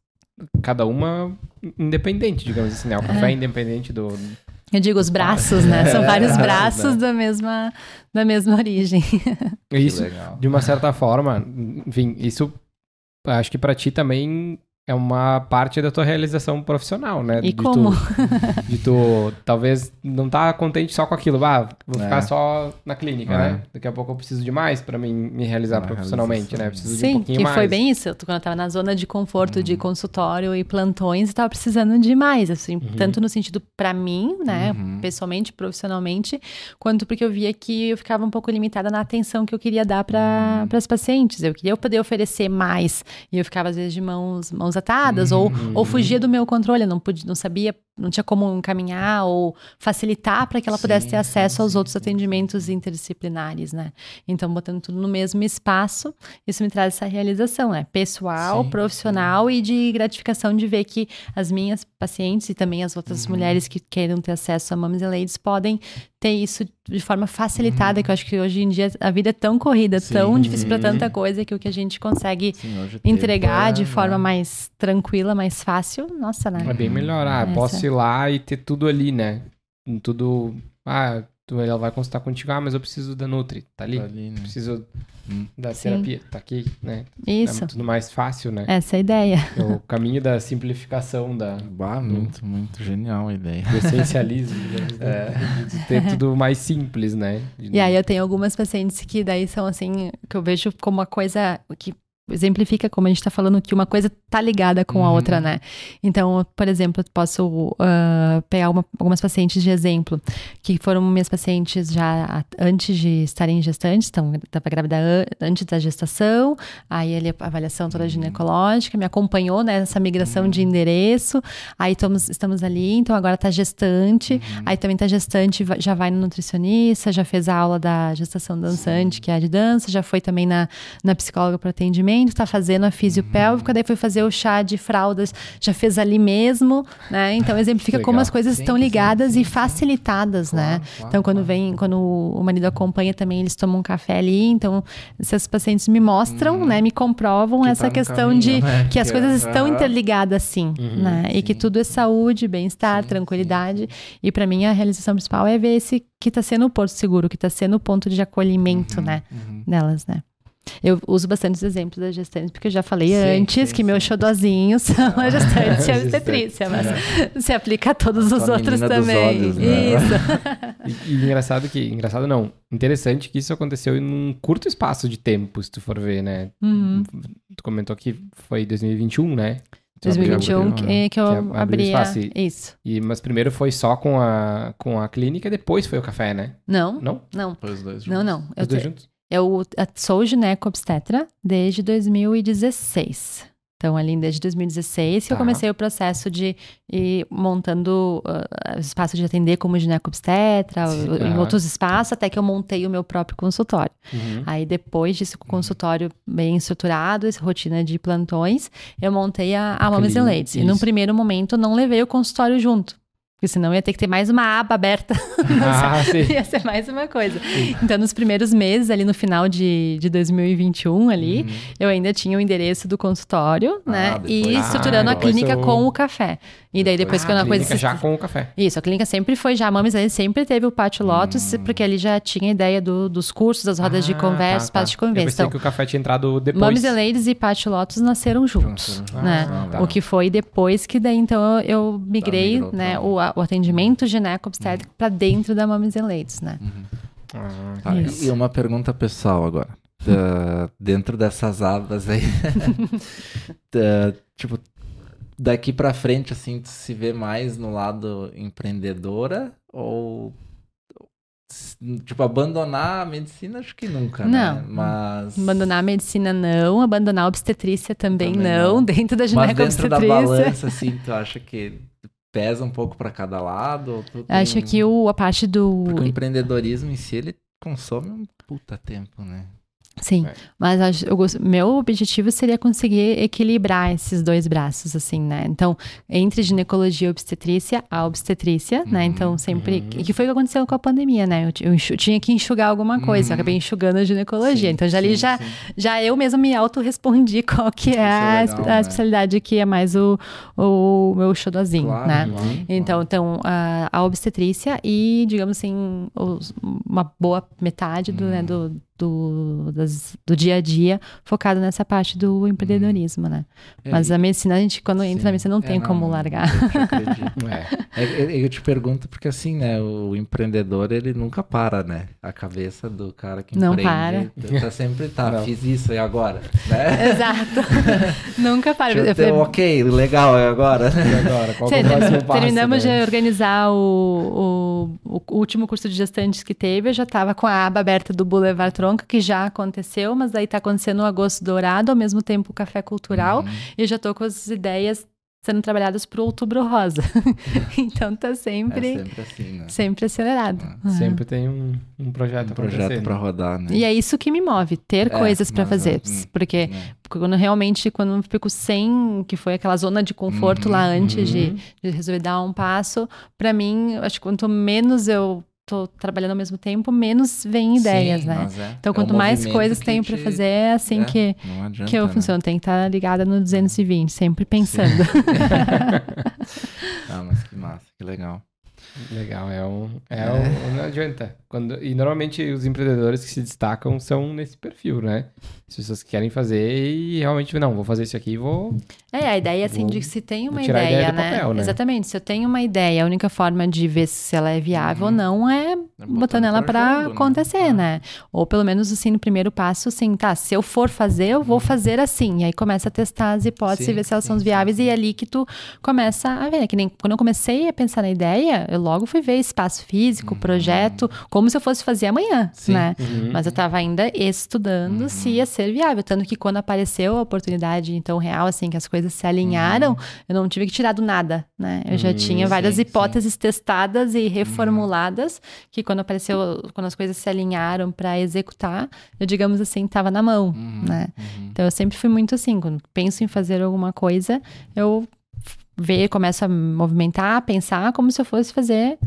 cada uma independente, digamos assim, né? O café é independente do... Eu digo os braços, né? São É, vários é, braços da mesma, da mesma origem. Isso, de uma certa forma, enfim, isso acho que pra ti também é uma parte da tua realização profissional, né? E de como? Tu, de tu talvez não tá contente só com aquilo, ah, vou É. ficar só na clínica, É. né? Daqui a pouco eu preciso de mais pra mim me realizar Uma profissionalmente, né? realização. Preciso de um Sim, pouquinho que mais. foi bem isso. Quando eu tava na zona de conforto de Uhum. consultório e plantões, eu tava precisando de mais, assim, Uhum. tanto no sentido pra mim, né, Uhum. pessoalmente, profissionalmente, quanto porque eu via que eu ficava um pouco limitada na atenção que eu queria dar para Uhum. as pacientes. Eu queria poder oferecer mais e eu ficava às vezes de mãos, mãos atadas ou, Uhum. ou fugia do meu controle, eu não podia, não sabia, não tinha como encaminhar ou facilitar para que ela pudesse Sim, ter sim, acesso aos sim, outros sim, atendimentos interdisciplinares, né? Então, botando tudo no mesmo espaço, isso me traz essa realização, né? Pessoal, Sim, profissional e de gratificação de ver que as minhas pacientes e também as outras Uhum. mulheres que queiram ter acesso a Moms and Ladies podem ter isso de forma facilitada, que eu acho que hoje em dia a vida é tão corrida, tão Sim. difícil para tanta coisa, que o que a gente consegue Sim, entregar tempo de é, forma né? mais tranquila, mais fácil, nossa, né? É bem melhor. Ah, Essa. posso lá e ter tudo ali, né? Tudo. Ah, tu, ela vai consultar contigo. Ah, mas eu preciso da Nutri. Tá ali. Tá ali, né? Preciso Hum. da Sim. terapia. Tá aqui, né? Isso, É tudo mais fácil, né? essa é a ideia. É o caminho da simplificação, da, Bah, muito, muito genial a ideia. do essencialismo, né? de ter tudo mais simples, né? De- E aí eu tenho algumas pacientes que daí são assim, que eu vejo como uma coisa que exemplifica como a gente tá falando que uma coisa tá ligada com a Uhum. outra, né? Então, por exemplo, eu posso ah, pegar uma- algumas pacientes de exemplo, que foram minhas pacientes já a- antes de estarem gestantes, então estava grávida an- antes da gestação, aí ele a avaliação toda ginecológica, me acompanhou nessa migração de endereço, aí estamos, estamos ali, então agora tá gestante, aí também tá gestante, já vai no nutricionista, já fez a aula da gestação dançante, que é a de dança, já foi também na, na psicóloga para atendimento, está fazendo a fisiopélvica, daí foi fazer o chá de fraldas, já fez ali mesmo, né? Então exemplifica como as coisas Sim, estão sim, ligadas sim, e sim. facilitadas, né? Claro, claro, Então quando claro. vem, quando o marido acompanha também, eles tomam um café ali, então esses pacientes me mostram, né, me comprovam Uhum. Que essa tá questão caminho, de né? que as Que coisas é- estão interligadas assim, Uhum, né? E que sim. tudo é saúde, bem-estar, Sim, tranquilidade. E para mim a realização principal é ver esse que está sendo o porto seguro, que está sendo o ponto de acolhimento, né, Uhum. delas, né? Eu uso bastante os exemplos das gestantes, porque eu já falei Sim, antes sim, que meus sim. xodozinhos são as gestantes e a Gestante, obstetrícia, mas é. se aplica a todos A os outros também. olhos, né? Isso. E, e engraçado que. Engraçado não. Interessante que isso aconteceu em um curto espaço de tempo, se tu for ver, né? Uhum. Tu comentou que foi 2021, né? Tu abriu- 2021 abriu, que, que eu Que abriu abri a... espaço e- Isso. E, mas primeiro foi só com a, com a clínica e depois foi o café, né? Não, Não? não. Foi os dois Não, juntos. não. Eu, Os dois te- juntos? Eu sou gineco-obstetra desde 2016. Então, ali desde 2016 que eu Tá. comecei o processo de ir montando uh, espaço de atender como ginecobstetra, Sim. em outros espaços, até que eu montei o meu próprio consultório. Uhum. Aí, depois disso, com o consultório bem estruturado, essa rotina de plantões, eu montei a, a and Clínica, Ladies. E num primeiro momento, não levei o consultório junto. Porque senão ia ter que ter mais uma aba aberta. Ah, sim. ia ser mais uma coisa. Então, nos primeiros meses, ali no final de, de 2021, ali, eu ainda tinha o endereço do consultório, Ah, né? depois- E Ah, estruturando a depois clínica eu- com o café. E daí, depois Ah, que eu a uma coisa. clínica já com o café. Isso, a clínica sempre foi já. A Mames Ladies sempre teve o Pátio Lotus, porque ali já tinha ideia do- dos cursos, das rodas de Ah, conversa, tá, tá. de Eu conversa. pensei Então, que o café tinha entrado depois. Mames and Ladies e Pátio Lotus nasceram juntos, né? juntos. Ah, tá. O que foi depois que daí então eu, eu migrei, migrou né, o, a- o atendimento gineco-obstétrico para dentro da Mames and Ladies, né? Ah, Tá, e- uma pergunta pessoal agora. Da- dentro dessas abas aí. da- tipo, daqui pra frente, assim, tu se vê mais no lado empreendedora ou. Tipo, abandonar a medicina, acho que nunca, né? Não. Mas. Abandonar a medicina não, abandonar a obstetrícia também, Também não, não. dentro da Mas dentro da balança, assim, tu acha que pesa um pouco pra cada lado? tem Acho que o, a parte do. Porque o empreendedorismo em si, ele consome um puta tempo, né? Sim, É. mas eu gosto- meu objetivo seria conseguir equilibrar esses dois braços, assim, né? Então, entre ginecologia e obstetrícia, a obstetrícia, né? Uhum, Então, sempre. uhum. Que foi o que aconteceu com a pandemia, né? Eu, eu tinha que enxugar alguma coisa, eu Uhum. acabei enxugando a ginecologia. Sim, então, já ali já, sim. já eu mesma me auto-respondi qual que é, é a, legal, espe- né? a especialidade que é mais o, o meu xodozinho, Claro, né? claro, Então, claro. então a, a obstetrícia e, digamos assim, os- uma boa metade do, né, do, do, das- do dia a dia focado nessa parte do empreendedorismo, né? É, Mas a medicina, a gente, quando entra sim. na medicina, não É, tem como largar. Eu te acredito. É. É, eu- eu te pergunto porque assim, né, o empreendedor ele nunca para, né? A cabeça do cara que Não empreende tá sempre tá, Não. fiz isso e agora, né? Exato. Nunca para. Eu Eu falei, ok, legal, é agora. E agora? Qual é o passo? Terminamos né? de organizar o, o, o último curso de gestantes que teve. Eu já estava com a aba aberta do Boulevard Tronca, que já aconteceu, mas daí está acontecendo o Agosto Dourado, ao mesmo tempo o Café Cultural. Uhum. E eu já estou com as ideias sendo trabalhadas para o Outubro Rosa. então tá É sempre, sempre assim, né? sempre acelerado. É. Sempre tem um, um projeto Um projeto acontecendo. pra rodar, né? E é isso que me move, ter É, coisas para fazer. hum, Porque né? quando realmente, quando eu fico sem, que foi aquela zona de conforto Uhum, lá antes de, Uhum. de resolver dar um passo, pra mim, acho que quanto menos eu tô trabalhando ao mesmo tempo, menos vem ideias, Sim, né? é- Então, é um quanto mais movimento coisas tenho te- fazer, é assim é, que, adianta, que eu né? funciono. Tem que estar ligada no 220, sempre pensando. Ah, mas que massa, que legal. Legal, é um. É um não adianta. Quando, e normalmente os empreendedores que se destacam são nesse perfil, né? As pessoas que querem fazer e realmente, não, vou fazer isso aqui e vou. É, a ideia, assim, Vou- de que se tem uma ideia, ideia do né? papel, né? Exatamente. Se eu tenho uma ideia, a única forma de ver se ela é viável ou Uhum. não é É botando ela jogo, né? acontecer, É. né? Ou pelo menos, assim, no primeiro passo, assim, tá, se eu for fazer, eu vou fazer assim. E aí começa a testar as hipóteses Sim, e ver se elas sim, são sim, viáveis. sim. E é ali que tu começa a ver. né? Que nem quando eu comecei a pensar na ideia, eu logo fui ver espaço físico, projeto, como se eu fosse fazer amanhã, Uhum. Sim. né? Uhum. Mas eu tava ainda estudando se ia ser viável. Tanto que quando apareceu a oportunidade, então, real, assim, que as coisas se alinharam, eu não tive que tirar do nada, né? Eu já Hum, tinha várias sim, hipóteses testadas e reformuladas, que quando apareceu, quando as coisas se alinharam para executar, eu, digamos assim, tava na mão, Uhum, né? uhum. Então, eu sempre fui muito assim, quando penso em fazer alguma coisa, eu ver, começo a movimentar, pensar como se eu fosse fazer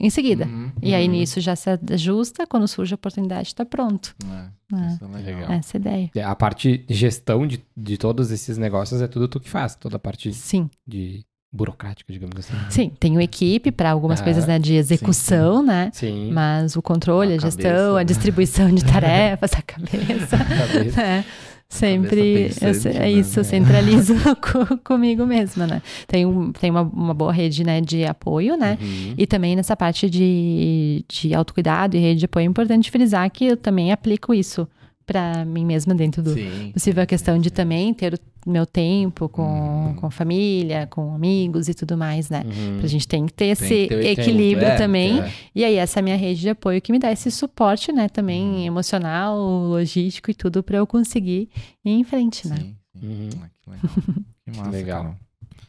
em seguida. Uhum, E aí uhum. nisso já se ajusta, quando surge a oportunidade, tá pronto. É, É. isso é legal. Legal. Essa é a ideia. A parte de gestão de, de todos esses negócios é tudo tu que faz, toda a parte Sim. de burocrática, digamos assim. Sim, tenho equipe para algumas Ah, coisas né, de execução, né? Sim. Mas o controle, a, A gestão, cabeça, a né? distribuição de tarefas, a cabeça. Cabeça. né? Sempre eu é né? isso, eu centralizo co- comigo mesma, né? Tem, um, tem uma, uma boa rede né, de apoio, né? Uhum. E também nessa parte de, de autocuidado e rede de apoio, é importante frisar que eu também aplico isso para mim mesma dentro do Sim. possível a questão de sim. também ter o meu tempo com, Uhum. com a família, com amigos e tudo mais, né? Uhum. A gente tem que ter Tem esse que ter o tempo, equilíbrio é, também. é. E aí, essa é a minha rede de apoio que me dá esse suporte, né? Também Uhum. emocional, logístico e tudo para eu conseguir ir em frente, né? Sim. Uhum. Ah, que legal. Que massa, Legal.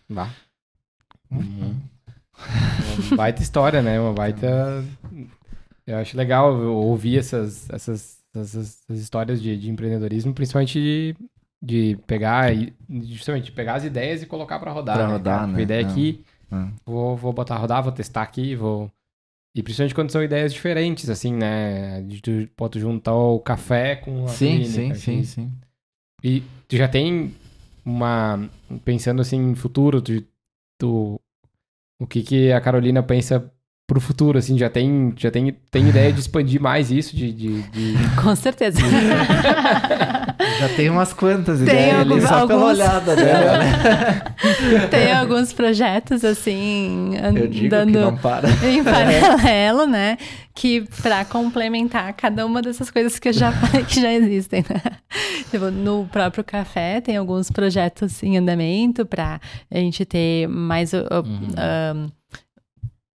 Bah. Uhum. Uma baita história, né? Uma baita. Eu acho legal ouvir essas, essas, essas histórias de, de empreendedorismo, principalmente de, de pegar e justamente pegar as ideias e colocar pra rodar. Pra né, rodar, cara? né? Uma ideia É. aqui, É. vou, vou botar a rodar, vou testar aqui, vou. E principalmente quando são ideias diferentes, assim, né? De tu, pô, tu juntar o café com a Sim, clínica, sim, sim, assim. sim. E tu já tem uma. Pensando assim em futuro, tu, tu- o que, que a Carolina pensa pro futuro, assim, já tem, já tem, tem ideia de expandir mais isso, de. de, de- Com certeza. Já tem umas quantas Tem ideias ali, alguns- só pela alguns. olhada dela, né? Tem alguns projetos, assim, Eu digo andando que não para. em paralelo, né? Que pra complementar cada uma dessas coisas que eu já falei que já existem, né? Tipo, no próprio café tem alguns projetos em andamento pra a gente ter mais uh, uh, Uhum. um,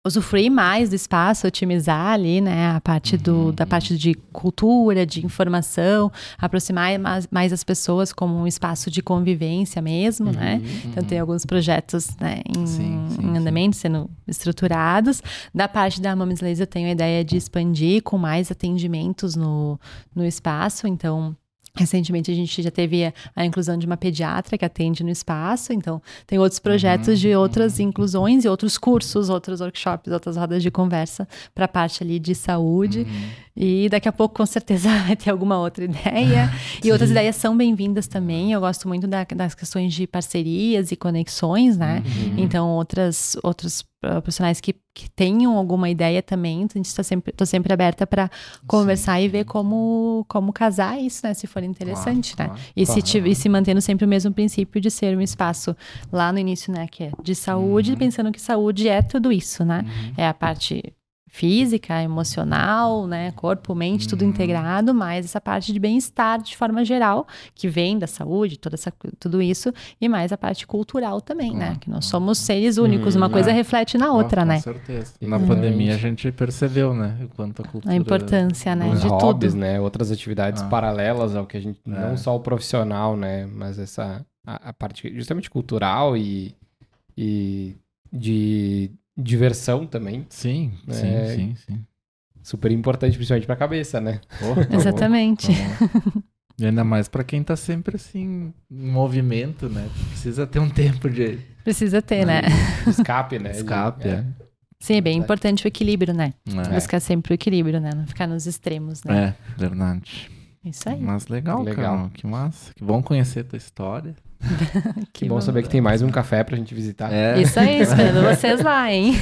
usufruir mais do espaço, otimizar ali, né, a parte do, Uhum. da parte de cultura, de informação, aproximar mais, mais as pessoas como um espaço de convivência mesmo, né? Então tem alguns projetos né, em, Uhum. Sim, sim, em sim. andamento, sendo estruturados. Da parte da Mames Laser, eu tenho a ideia de expandir com mais atendimentos no, no espaço. Então, recentemente a gente já teve a, inclusão de uma pediatra que atende no espaço. Então, tem outros projetos Uhum, de outras inclusões e outros cursos, outros workshops, outras rodas de conversa para a parte ali de saúde. Uhum. E daqui a pouco, com certeza, vai ter alguma outra ideia. e outras ideias são bem-vindas também. Eu gosto muito da- das questões de parcerias e conexões, né? Uhum. Então, outras, outros uh, profissionais que, que tenham alguma ideia também, a gente está sempre, tô sempre aberta para conversar e ver como, como casar isso, né? Se for interessante, Claro, né? claro. E, se Claro. tive- e se mantendo sempre o mesmo princípio de ser um espaço lá no início, né? Que é de saúde, Uhum. pensando que saúde é tudo isso, né? É a parte física, emocional, né? Corpo, mente, tudo Uhum. integrado, mas essa parte de bem-estar de forma geral, que vem da saúde, toda essa, tudo isso, e mais a parte cultural também, né? Claro, Que nós somos seres únicos, uma Hum, coisa é. reflete na Ah, outra, com né? certeza. Na pandemia a gente percebeu, né? O quanto a cultura... A importância, né? De hobbies, tudo. né? Outras atividades Ah. paralelas ao que a gente. É. Não só o profissional, né? Mas essa. A, a parte justamente cultural e. E de diversão também. Sim, sim, É. sim, sim. Super importante, principalmente pra cabeça, né? Tá Exatamente. bom. E ainda mais pra quem tá sempre assim, em movimento, né? Precisa ter um tempo de Precisa ter, né? Escape, né? De- escape, é. Sim, é bem importante o equilíbrio, né? É, Buscar sempre o equilíbrio, né? Não ficar nos extremos, né? é verdade. Isso aí. Mas legal, Legal. cara. Que massa. Que bom conhecer a tua história. Que bom saber que tem mais um café pra gente visitar. É, Isso aí, esperando vocês lá, hein?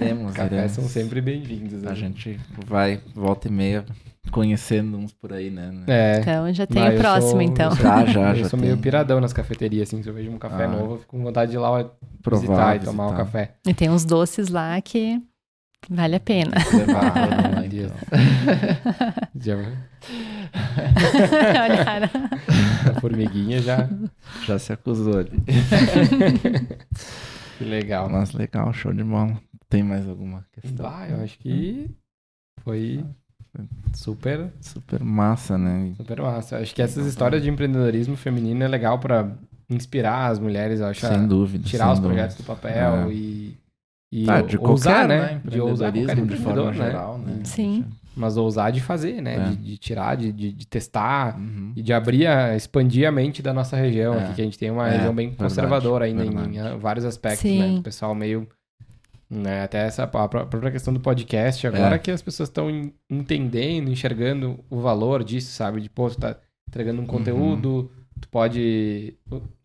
iremos, Cafés iremos. são sempre bem-vindos. né? A gente vai, volta e meia, conhecendo uns por aí, né? É. Então já tem Mas o eu próximo, sou- então. eu sou- Já, já, eu já sou meio tem. piradão nas cafeterias, assim. Se eu vejo um café Ah. novo, eu fico com vontade de ir lá Provar, visitar e tomar um visitar. café. E tem uns doces lá que vale a pena. Levar Ah, então. Já, Olharam. a formiguinha já. Já se acusou ali. Que legal. Mas legal, show de bola. Tem mais alguma questão? Bah, eu acho que foi super, Super massa, né? super massa. Acho que essas histórias de empreendedorismo feminino é legal pra inspirar as mulheres, eu acho. a Sem dúvida. tirar sem os dúvida. projetos do papel É. e, e Ah, de ousar, qualquer, né? De ousar qualquer de forma empreendedor, né? geral, né? Sim. Mas ousar de fazer, né? É. De, de tirar, de, de, de testar Uhum. e de abrir, a, expandir a mente da nossa região É. aqui, que a gente tem uma É, região bem verdade, conservadora ainda em, verdade. em vários aspectos, Sim. né? O pessoal meio... Né? Até essa a pró- própria questão do podcast, agora É. que as pessoas estão en- entendendo, enxergando o valor disso, sabe? De, pô, tu tá entregando um conteúdo, tu pode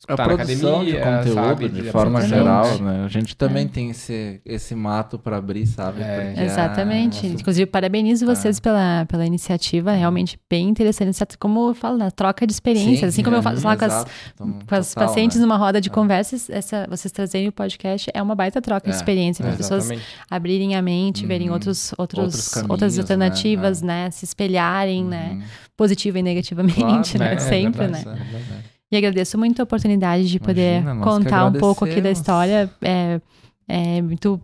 A produção academia, de conteúdo, sabe? de forma geral, né? né? A gente também tem esse, esse mato pra abrir, sabe? É. Exatamente. Inclusive, parabenizo Ah. vocês pela, pela iniciativa, realmente bem interessante. Certo? Como eu falo, na troca de experiências. Sim, assim como é, eu faço lá com as. Então, com as total, pacientes né? numa roda de É. conversas, essa, vocês trazerem o podcast é uma baita troca de É, experiência para é, as pessoas abrirem a mente, verem Uhum. outros, outros, Outros caminhos, outras né? alternativas, É. né? Se espelharem, né? Uhum. Positiva e negativamente, Claro, né? né? É Sempre, verdade, né? É. E agradeço muito a oportunidade de poder Imagina, contar um pouco aqui da história. É, é muito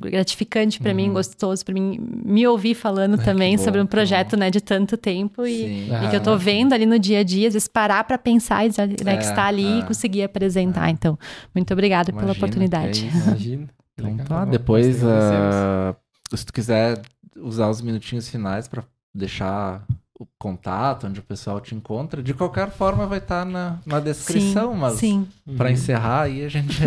gratificante para mim, Uhum. gostoso para mim me ouvir falando que também bom, sobre um projeto, bom. né, de tanto tempo e, Sim. e que eu tô Ah, vendo ali no dia a dia, às vezes parar para pensar e né, É, que está ali e é. conseguir apresentar. Então, muito obrigada pela Imagina, oportunidade. que é isso. Imagina. Então tá, depois, ah, se tu quiser usar os minutinhos finais pra deixar o contato, onde o pessoal te encontra, de qualquer forma vai estar na, na descrição, sim, mas sim. pra Uhum. encerrar aí a gente...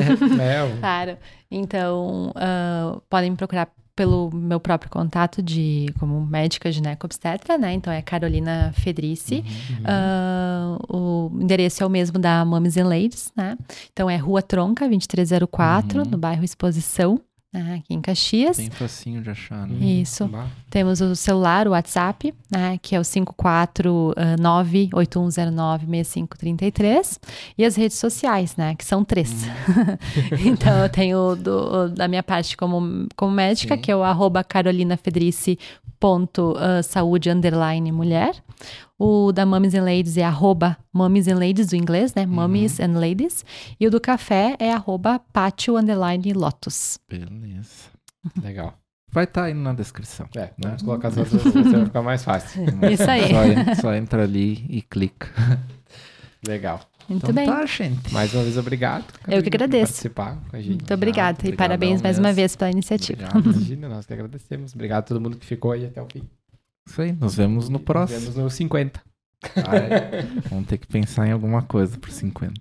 É, o- Claro. Então, ah, podem me procurar pelo meu próprio contato de como médica ginecobstetra, né? Então é Carolina Fedrici. Uhum. Ah, o endereço é o mesmo da Mames and Ladies, né? Então é Rua Tronca, 2304, Uhum. no bairro Exposição, né? aqui em Caxias. Bem facinho de achar, né? Isso. Bah. Temos o celular, o WhatsApp, né, que é o 549-8109-6533. E as redes sociais, né, que são três. então, eu tenho do- da minha parte como, como médica, Sim. que é o arroba carolinafedrice.saúde underline mulher. O da Mummies and Ladies é arroba Mummies and Ladies, do inglês, né? Mummies and Ladies. E o do café é arroba pátio underline lotus. Beleza. Legal. Vai estar aí na descrição. É, vamos colocar as outras, vai ficar mais fácil. Isso aí. Só, só entra ali e clica. Legal. Muito então bem. tá, gente. Mais uma vez, obrigado. Eu que por agradeço. participar com a gente. Muito obrigada. e parabéns mais uma vez pela iniciativa. Obrigado. Imagina, nós que agradecemos. Obrigado a todo mundo que ficou aí até o fim. Isso aí, nos vemos no Nos próximo. vemos no 50. Ah, é. Vamos ter que pensar em alguma coisa por 50.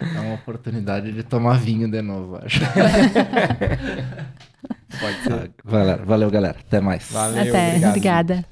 É uma oportunidade de tomar vinho de novo, acho. Pode ser. Valeu, valeu, galera. Até mais. Valeu, Até. obrigado. Obrigada.